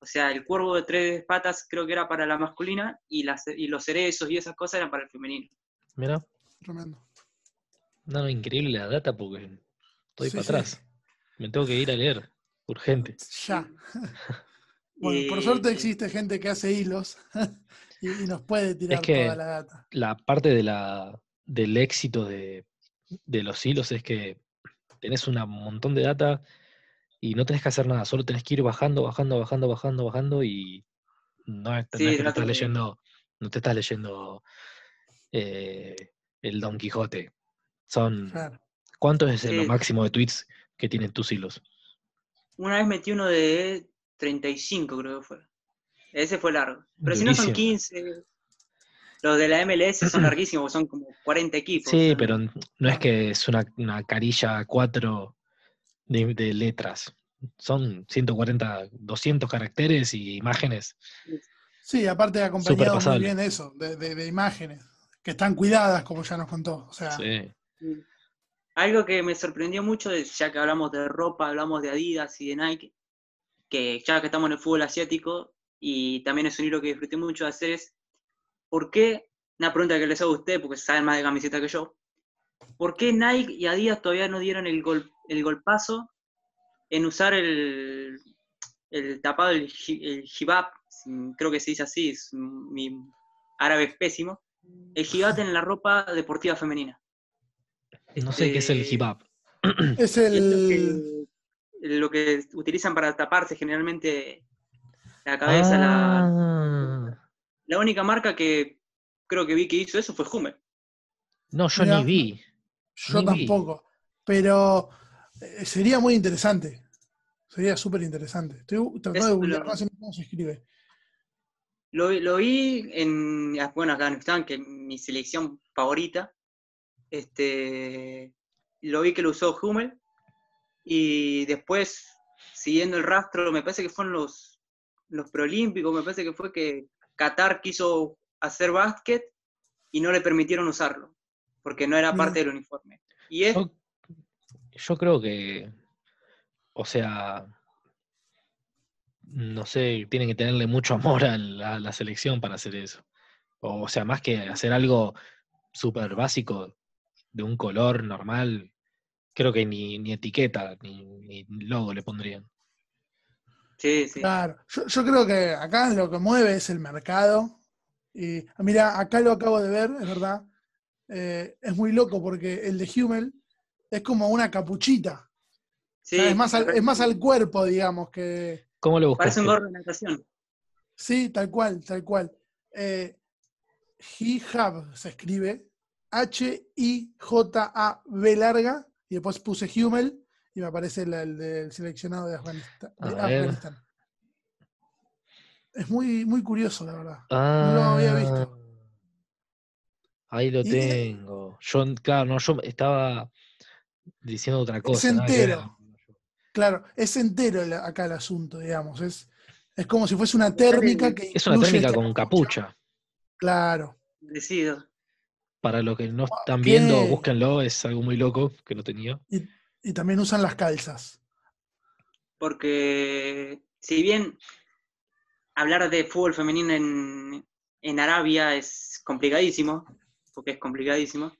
O sea, el cuervo de tres patas creo que era para la masculina y, las, y los cerezos y esas cosas eran para el femenino. Mira, Tremendo. No, no, increíble la data porque estoy Sí, para sí. atrás. Me tengo que ir a leer, urgente. Ya. Bueno, por suerte existe gente que hace hilos y, y nos puede tirar que- toda la data. La parte de la, del éxito de, de los hilos es que tenés un montón de data y no tenés que hacer nada, solo tenés que ir bajando, bajando, bajando, bajando, bajando y no es que estás leyendo, no te estás leyendo eh, el Don Quijote. Son Claro. ¿cuánto es lo Sí. máximo de tweets que tienen tus hilos? Una vez metí uno de 35, creo que fue. Ese fue largo. Pero si no son Durísimo. 15. Los de la MLS son larguísimos, porque son como 40 equipos. Sí, pero no es que es una, una carilla 4 de, de letras. Son 140, 200 caracteres y imágenes. Sí, aparte acompañado muy bien eso, de, de- de imágenes, que están cuidadas, como ya nos contó. O sea, Sí. Sí. Algo que me sorprendió mucho, ya que hablamos de ropa, hablamos de Adidas y de Nike, que ya que estamos en el fútbol asiático, y también es un hilo que disfruté mucho de hacer, es ¿por qué? Una pregunta que les hago a usted, porque saben más de camiseta que yo. ¿Por qué Nike y Adidas todavía no dieron el, gol, el golpazo en usar el, el tapado, el, el hijab? Creo que se dice así, es, mi árabe es pésimo. El hijab en la ropa deportiva femenina. No sé qué es el Este, hip-hop. es y es lo el. que, lo que utilizan para taparse generalmente la cabeza. La, Ah. la única marca que creo que vi que hizo eso fue Hummel. No, yo Mira, ni vi. Yo ni vi. tampoco. Pero eh, sería muy interesante. Sería súper interesante. Estoy tratando de más menos cómo se escribe. Lo, vi- lo vi en bueno, Afganistán, que es mi selección favorita. Este, lo vi que lo usó Hummel. Y después, siguiendo el rastro, me parece que fueron los, los preolímpicos, me parece que fue que Qatar quiso hacer básquet y no le permitieron usarlo, porque no era Mira. parte del uniforme. Y es, Yo, yo creo que, o sea, no sé, tienen que tenerle mucho amor a la, a la selección para hacer eso. O, o sea, más que hacer algo súper básico de un color normal, creo que ni, ni etiqueta ni, ni logo le pondrían. sí, sí. Claro. Yo, yo creo que acá lo que mueve es el mercado. Y mira, acá lo acabo de ver, es verdad. Eh, es muy loco porque el de Hummel es como una capuchita. O sea, Sí, es, más al, es más al cuerpo, digamos, que. ¿Cómo le Parece buscaste? un gorro de natación. Sí, tal cual, tal cual. Eh, Hijab se escribe H-I-J-A-B larga, y después puse Hummel y me aparece el del seleccionado de Afganistán. de A ver. Afganistán. Es muy, muy curioso, la verdad. No lo había visto. Ah, Ahí lo Y- tengo. Yo, claro, no, yo estaba diciendo otra cosa. ver. entero. Claro, es entero el- acá el asunto, digamos. Es, es como si fuese una térmica que. Es una térmica con capucha. Claro. Parecido. Para los que no están ¿qué? viendo, búsquenlo, es algo muy loco que no tenía. Y, y también usan las calzas. porque si bien hablar de fútbol femenino en, en Arabia es complicadísimo, porque es complicadísimo,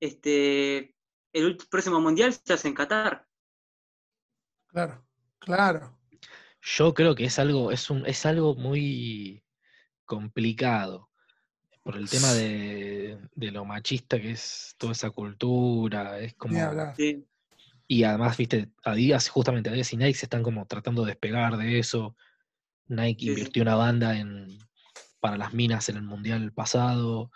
este, el próximo mundial se hace en Qatar. Claro, claro. Yo creo que es algo, es un, es algo muy complicado. Por el tema de, de lo machista que es toda esa cultura. Es como. Sí, Y además, viste, Adidas, justamente Adidas y Nike se están como tratando de despegar de eso. Nike Sí, sí. invirtió una banda en, para las minas en el mundial pasado.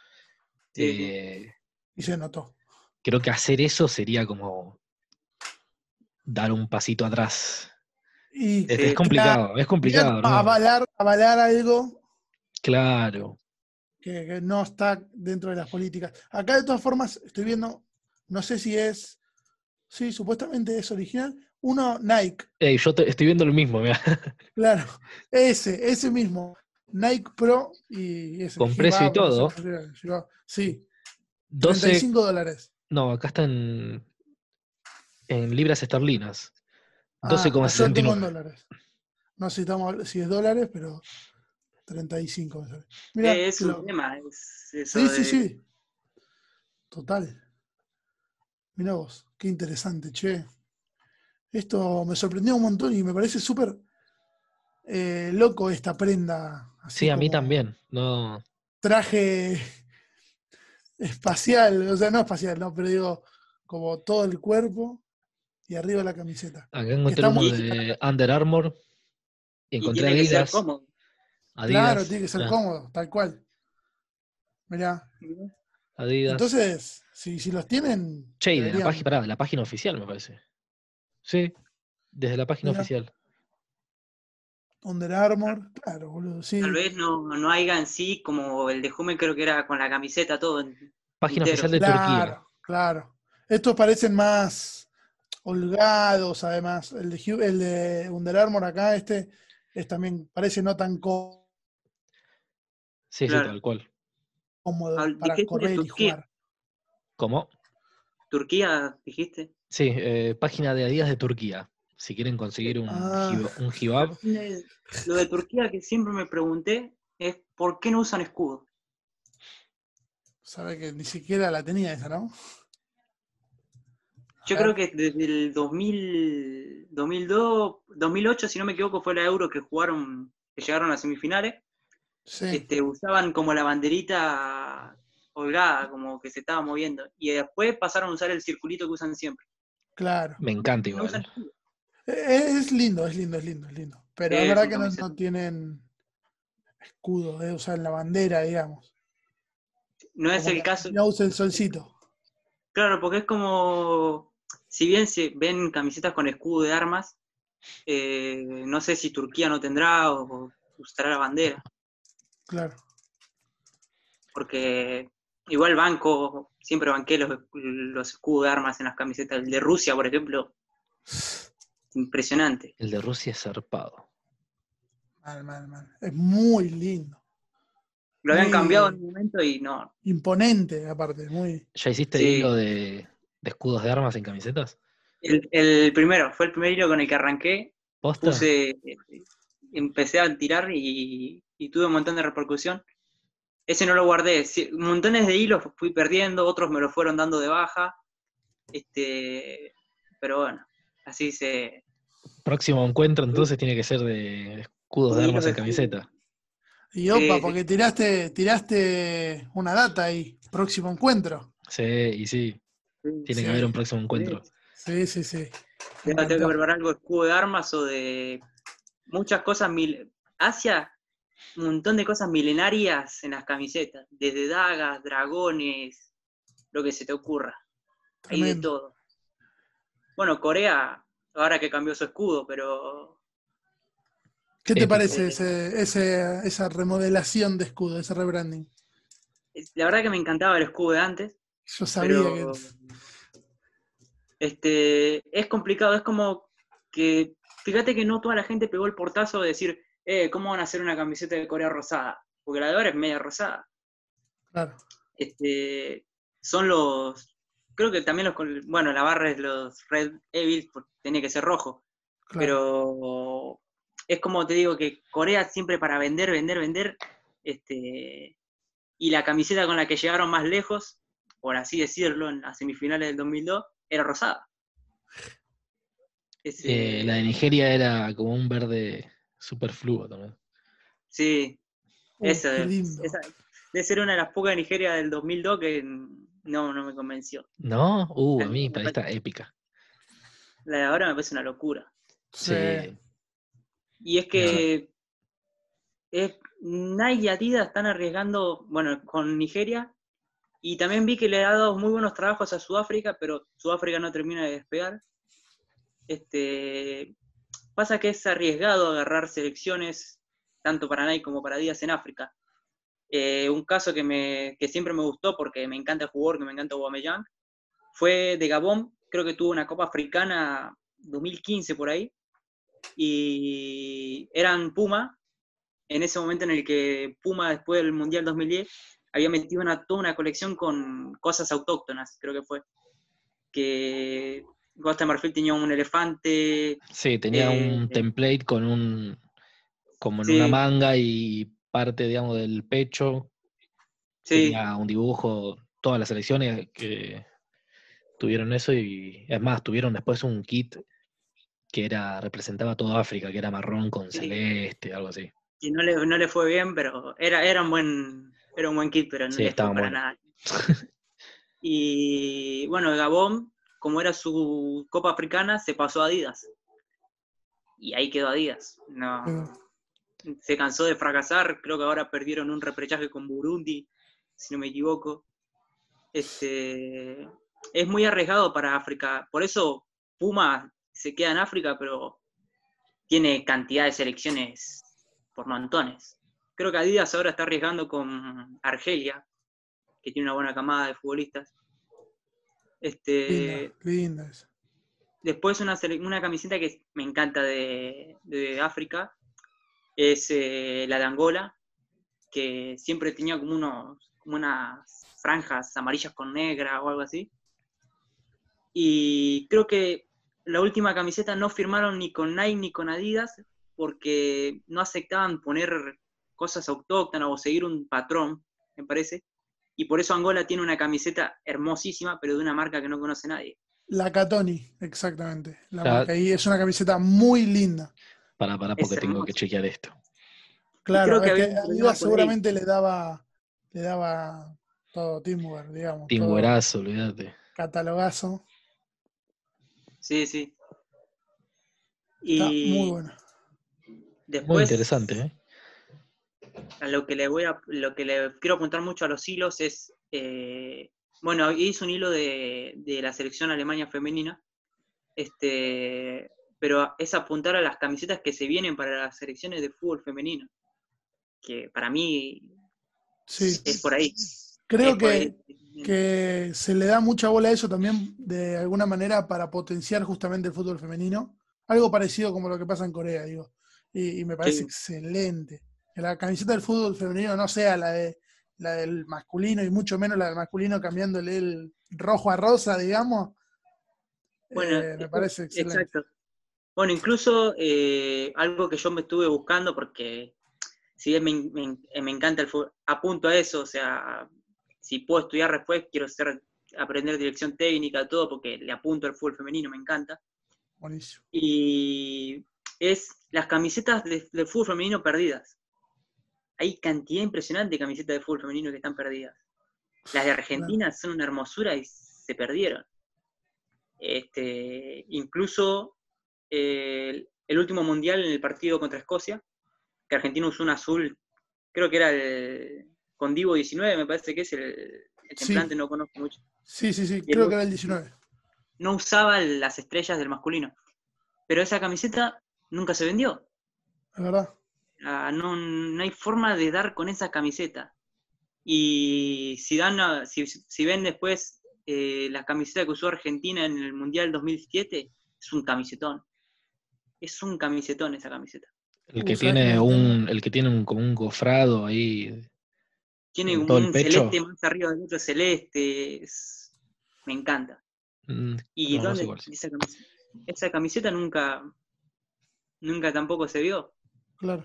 Eh, Y se notó. creo que hacer eso sería como dar un pasito atrás. Y Es, Sí, es complicado, es complicado, ¿no? avalar, avalar algo Claro. Que, que no está dentro de las políticas. Acá de todas formas estoy viendo, no sé si es, sí, supuestamente es original. Uno, Nike, Ey, yo te- estoy viendo lo mismo, claro, ese, ese mismo. Nike Pro y ese. Con precio y todo. Sí, 12, 35 dólares. no, acá está en, en libras esterlinas. Ah, yo tengo en 12,69. dólares. No sé si, estamos, habl- si es dólares, pero 35 me sale. Mirá, Eh, es un tema. es eso Sí, sí, de- sí. Total. Mirá vos, qué interesante, che. Esto me sorprendió un montón y me parece súper eh, loco esta prenda. así Sí, a mí también. No, Traje espacial, o sea, no espacial, no, pero digo, como todo el cuerpo y arriba la camiseta. acá encontré uno de Under Armour y Y encontré tiene que ser Adidas. Cómodo. Adidas, claro, tiene que ser cómodo, tal cual. Mirá. Adidas. Entonces, si, si los tienen. che, y de la, página, pará, de la página oficial, me parece. Sí, desde la página Mirá. oficial. Under Armour, claro, boludo, sí. Tal vez no, no haya en sí como el de Jume, creo que era con la camiseta, todo. en- Página Entero. oficial de claro, Turquía. claro. Estos parecen más holgados, además. El de, el de Under Armour acá, este, es también, parece no tan có- Sí, sí, Claro. tal cual. cómodo para correr y jugar. ¿Cómo? Turquía, dijiste. Sí, eh, página de Adidas de Turquía. Si quieren conseguir un, Ah. un hibab, Lo de Turquía que siempre me pregunté es ¿por qué no usan escudo? Sabe que ni siquiera la tenía esa, ¿no? Yo creo que desde el 2000, 2002, 2008, si no me equivoco, fue la Euro que jugaron, que llegaron a semifinales. Sí, este, usaban como la banderita holgada, como que se estaba moviendo. Y después pasaron a usar el circulito que usan siempre. claro. me encanta igual. usan. Eh, Es lindo, es lindo, es lindo, es lindo. Pero es verdad que no, tienen escudo, de usar la bandera, digamos. No es Como el caso, No usa el solcito. claro, porque es como, si bien se ven camisetas con escudo de armas, eh, no sé si Turquía no tendrá o, o usará la bandera, Claro. porque igual banco, siempre banqué los, los escudos de armas en las camisetas. El de Rusia, por ejemplo, impresionante. El de Rusia es zarpado. Mal, mal, mal. Es muy lindo. Lo habían Muy- cambiado en un momento y no. Imponente, aparte, muy. ¿Ya hiciste Sí. hilo de, de escudos de armas en camisetas? El, el primero, fue el primer hilo con el que arranqué. ¿Posta? Puse, empecé a tirar y, y tuve un montón de repercusión. Ese no lo guardé. Montones de hilos fui perdiendo, otros me lo fueron dando de baja. Este, pero bueno, así se. Próximo encuentro entonces tiene que ser de escudos de armas en camiseta. Y opa, Sí. porque tiraste, tiraste una data ahí. Próximo encuentro. Sí, y sí, tiene Sí. que haber un próximo encuentro. Sí, sí, sí. Tengo que preparar algo de escudo de armas o de muchas cosas. Mil... Asia, un montón de cosas milenarias en las camisetas, desde dagas, dragones, lo que se te ocurra. Hay de Tremendo. todo. Bueno, Corea, ahora que cambió su escudo, pero ¿Qué te parece ese, ese- esa remodelación de escudo, ese rebranding? es- la verdad que me encantaba el escudo de antes, Yo sabía pero que. este, es complicado, es como que, fíjate que no toda la gente pegó el portazo de decir, eh, ¿cómo van a hacer una camiseta de Corea rosada? Porque la de ahora es media rosada. Claro. Este, son los, creo que también los, bueno, la barra es los Red Evil, porque tenía que ser rojo, claro. pero es como te digo que Corea siempre para vender, vender, vender, este, y la camiseta con la que llegaron más lejos, por así decirlo, en las semifinales del 2002, era rosada. Ese- Eh, la de Nigeria era como un verde superfluo también. Sí, Uh, esa, qué lindo. esa debe ser una de las pocas de Nigeria del 2002 que no, no me convenció. ¿No? Uh, a mí me para esta épica. La de ahora me parece una locura. Sí. Y es que es, Nike y Adidas están arriesgando, bueno, con Nigeria, y también vi que le ha dado muy buenos trabajos a Sudáfrica, pero Sudáfrica no termina de despegar. Este, pasa que es arriesgado agarrar selecciones, tanto para Nike como para Adidas en África. Eh, un caso que, me, que siempre me gustó porque me encanta el jugador, que me encanta Aubameyang, fue de Gabón, creo que tuvo una Copa Africana 2015 por ahí, y eran Puma, en ese momento en el que Puma después del Mundial 2010 había metido una, toda una colección con cosas autóctonas, creo que fue. Que Costa Marfil tenía un elefante. Sí, tenía un eh, template con un. como en Sí. una manga y parte, digamos, del pecho. Sí, Tenía un dibujo, todas las selecciones que tuvieron eso y es más, tuvieron después un kit que era, representaba toda África, que era marrón con Sí. celeste, algo así. y no le, no le fue bien, pero era, era un buen, era un buen kit, pero no Sí, le estaba fue para bueno. nada. Y bueno, Gabón, como era su Copa Africana, se pasó a Adidas. Y ahí quedó Adidas. No, Pero- se cansó de fracasar, creo que ahora perdieron un repechaje con Burundi, si no me equivoco. Este, es muy arriesgado para África, por eso Puma se queda en África, pero tiene cantidad de selecciones por montones. Creo que Adidas ahora está arriesgando con Argelia, que tiene una buena camada de futbolistas. Este, Linda, linda esa. Después una, una camiseta que me encanta de, de África es eh, la de Angola, que siempre tenía como, unos, como unas franjas amarillas con negra o algo así. Y creo que la última camiseta no firmaron ni con Nike ni con Adidas porque no aceptaban poner cosas autóctonas o seguir un patrón, me parece. Y por eso Angola tiene una camiseta hermosísima, pero de una marca que no conoce nadie. La Catoni, exactamente. La La- marca ahí es una camiseta muy linda. Para, para, Es porque tengo que chequear esto. Claro, creo que es que Adidas seguramente le daba, le daba todo Teamwear, digamos. Timbuerazo, olvídate. catalogazo. Sí, sí. Está Y muy bueno. después, Muy interesante, ¿eh? A lo que le voy a, lo que le quiero apuntar mucho a los hilos es, eh, bueno, hice un hilo de, de la selección Alemania femenina, este, pero es apuntar a las camisetas que se vienen para las selecciones de fútbol femenino, que para mí Sí. es por ahí. Creo que, que se le da mucha bola a eso también de alguna manera para potenciar justamente el fútbol femenino. Algo parecido como lo que pasa en Corea, digo. Y, y me parece Sí. excelente. Que la camiseta del fútbol femenino no sea la de la del masculino y mucho menos la del masculino cambiándole el rojo a rosa, digamos. Bueno, Eh, me parece excelente. Exacto. Bueno, incluso eh, algo que yo me estuve buscando, porque si bien me, me- me encanta el fútbol, apunto a eso, o sea, si puedo estudiar después, quiero ser, aprender dirección técnica, todo, porque le apunto al fútbol femenino, me encanta. Buenísimo. Y es las camisetas de, de fútbol femenino perdidas. Hay cantidad impresionante de camisetas de fútbol femenino que están perdidas. Las de Argentina son una hermosura y se perdieron. Este, incluso eh, el, último mundial en el partido contra Escocia, que Argentina usó un azul, creo que era el con Divo 19, me parece que es el, el Sí. templante, no conozco mucho Sí, sí, sí, creo que era el 19. no usaba las estrellas del masculino. Pero esa camiseta nunca se vendió. Es verdad. Ah, no, no hay forma de dar con esa camiseta. Y si, dan a- si, si ven después eh, la camiseta que usó Argentina en el Mundial 2007, es un camisetón. Es un camisetón esa camiseta. El que ¿sabes que tiene un, el que tiene un, como un gofrado ahí. Tiene En un, celeste más arriba del otro celeste. es- me encanta. mm, ¿Y No, dónde es. esa camiseta? Esa camiseta nunca, nunca tampoco se vio. Claro.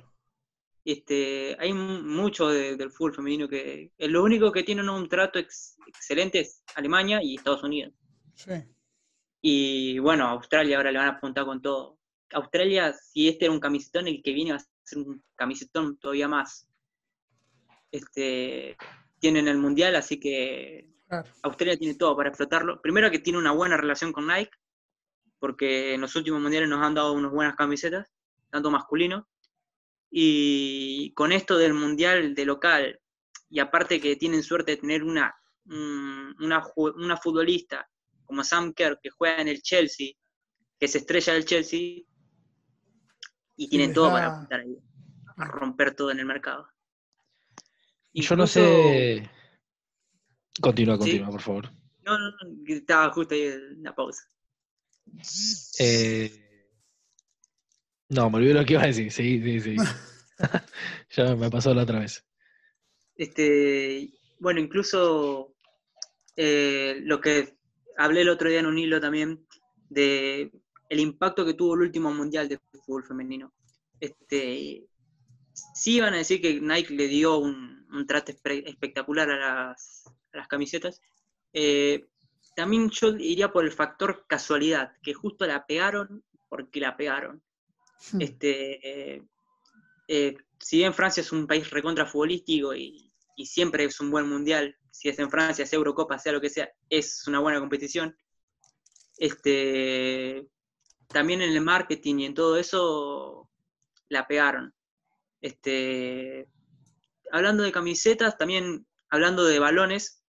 Este, hay mu- mucho de- del fútbol femenino que lo único que tienen un trato ex- excelente es Alemania y Estados Unidos. Sí. Y bueno, Australia ahora le van a apuntar con todo. Australia, si este era un camisetón, el que viene va a ser un camisetón todavía más. Este, tienen el mundial, así que Claro. Australia tiene todo para explotarlo. Primero que tiene una buena relación con Nike, porque en los últimos mundiales nos han dado unas buenas camisetas, tanto masculino. Y con esto del mundial de local, y aparte que tienen suerte de tener una, una, una futbolista como Sam Kerr, que juega en el Chelsea, que se estrella del Chelsea, y tienen todo para apuntar ahí, a romper todo en el mercado. Yo no sé. Continúa, Sí. continúa, por favor. No, no, no, estaba justo ahí en la pausa. Eh, No, me olvidé lo que iba a decir. Sí, sí, sí. ya me pasó la otra vez. Este, bueno, incluso eh, lo que hablé el otro día en un hilo también de el impacto que tuvo el último mundial de fútbol femenino. Este, sí iban a decir que Nike le dio un, un trato espectacular a las, a las camisetas. Eh, también yo iría por el factor casualidad, que justo la pegaron porque la pegaron. Hmm. Este, eh, eh, si bien Francia es un país recontra futbolístico y, y siempre es un buen mundial, si es en Francia, sea Eurocopa, sea lo que sea, es una buena competición. Este, también en el marketing y en todo eso la pegaron. Este, hablando de camisetas, también hablando de balones,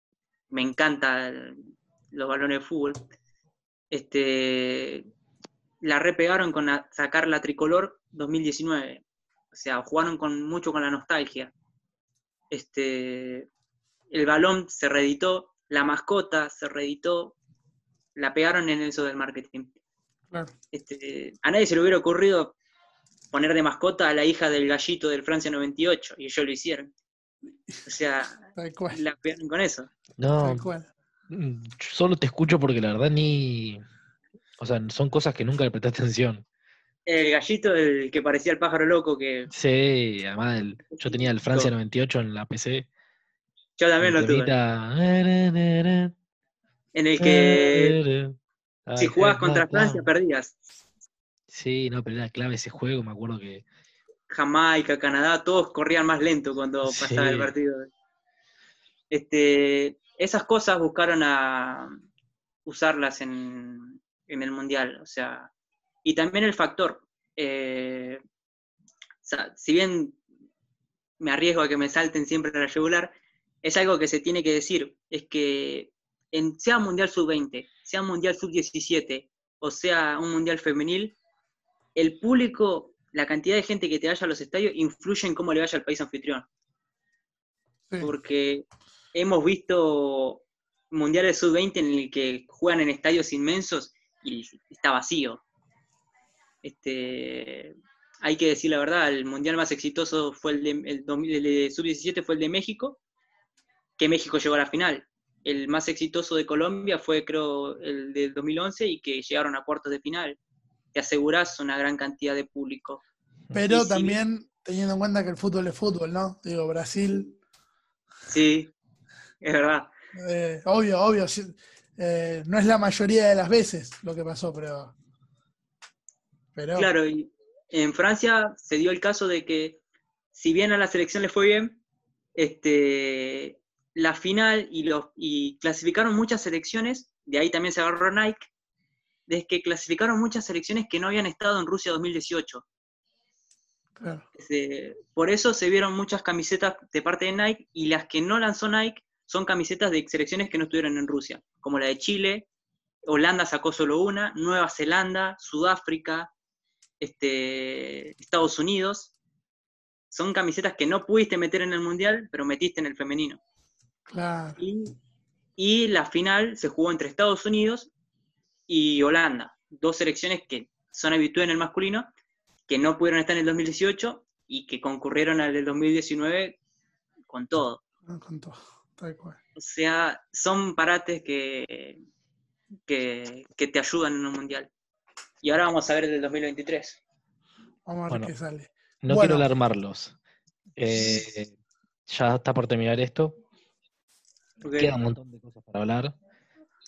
me encantan los balones de fútbol. Este, la repegaron con la- sacar la tricolor 2019. O sea, jugaron con, mucho con la nostalgia. Este, el balón se reeditó, la mascota se reeditó, la pegaron en eso del marketing. Claro. Este, a nadie se le hubiera ocurrido poner de mascota a la hija del gallito del Francia 98, y ellos lo hicieron. O sea, la pegaron con eso. No, Tal cual. mm, yo solo te escucho porque la verdad ni. O sea, son cosas que nunca le presté atención. El gallito, el que parecía el pájaro loco, que Sí, además el- yo tenía el Francia 98 en la PC. yo también lo tuve. En el que si Ay, jugabas qué contra. Francia perdías. Sí, no, pero era clave ese juego, me acuerdo que. Jamaica, Canadá, todos corrían más lento cuando pasaba el partido. Este, esas cosas buscaron a usarlas en, en el Mundial, o sea, y también el factor, eh, o sea, si bien me arriesgo a que me salten siempre a la regular, es algo que se tiene que decir, es que en, sea Mundial Sub-20, sea Mundial Sub-17 o sea un Mundial Femenil, el público, la cantidad de gente que te vaya a los estadios influye en cómo le vaya al país anfitrión. Sí. Porque hemos visto mundiales sub-20 en el que juegan en estadios inmensos y está vacío. Este, hay que decir la verdad, el mundial más exitoso fue el de, el 2000 el de sub-17 fue el de México, que México llegó a la final. El más exitoso de Colombia fue, creo, el del 2011 y que llegaron a cuartos de final. Te aseguras una gran cantidad de público. Pero Y sí. también teniendo en cuenta que el fútbol es fútbol, ¿no? Digo, Brasil, Sí, es verdad. eh, obvio, obvio. Eh, no es la mayoría de las veces lo que pasó, pero. Pero. Claro, y en Francia se dio el caso de que, si bien a la selección le fue bien, este, la final y, los, y clasificaron muchas selecciones, de ahí también se agarró Nike, desde que clasificaron muchas selecciones que no habían estado en Rusia 2018. claro. Este, por eso se vieron muchas camisetas de parte de Nike y las que no lanzó Nike son camisetas de selecciones que no estuvieron en Rusia, como la de Chile, Holanda sacó solo una, Nueva Zelanda, Sudáfrica, este, Estados Unidos. Son camisetas que no pudiste meter en el Mundial, pero metiste en el femenino. Claro. Y, y la final se jugó entre Estados Unidos y Holanda, dos selecciones que son habituales en el masculino, que no pudieron estar en el 2018 y que concurrieron al del 2019 con todo. no, con todo, tal cual. O sea, son parates que, que, que te ayudan en un mundial. Y ahora vamos a ver el del 2023. Vamos a ver Bueno. qué sale. No Bueno. quiero alarmarlos. Eh, ya está por terminar esto. Ok. Queda un montón de cosas para hablar.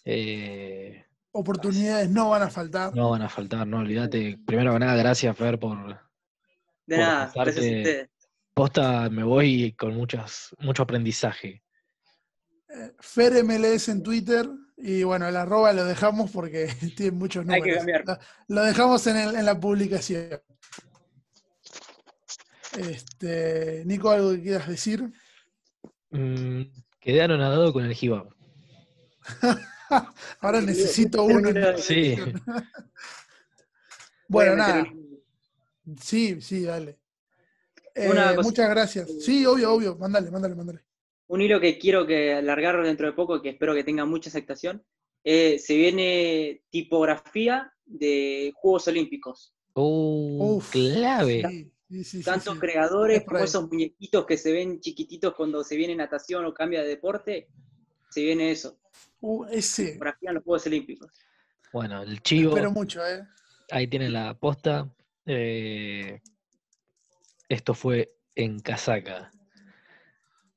Eh, Oportunidades no van a faltar. no van a faltar, no olvídate. Primero que nada, gracias, Fer, por De por nada, gracias a ustedes. posta. Me voy con muchas, mucho aprendizaje. Eh, Fer MLS en Twitter. Y bueno, el arroba lo dejamos porque tiene muchos Hay que números. cambiar. Lo, lo dejamos en, el- en la publicación. Este, Nico, ¿algo que quieras decir? Mm, quedé anonadado con el Gibab. Ahora necesito uno. Sí. Bueno, nada. Sí, sí, dale. Eh, muchas gracias. Sí, obvio, obvio. Mándale, mándale, mándale. Un hilo que quiero que alargarlo dentro de poco, que espero que tenga mucha aceptación. eh, se viene tipografía de Juegos Olímpicos. Uh, Uf, clave. Sí, Sí, sí, sí, tantos sí. creadores como esos muñequitos que se ven chiquititos cuando se viene natación o cambia de deporte, se viene eso. Uh, ese. Aquí en los Juegos Olímpicos. Bueno, el chivo, Espero mucho, ¿eh? ahí tienen la posta. Eh, esto fue en casaca.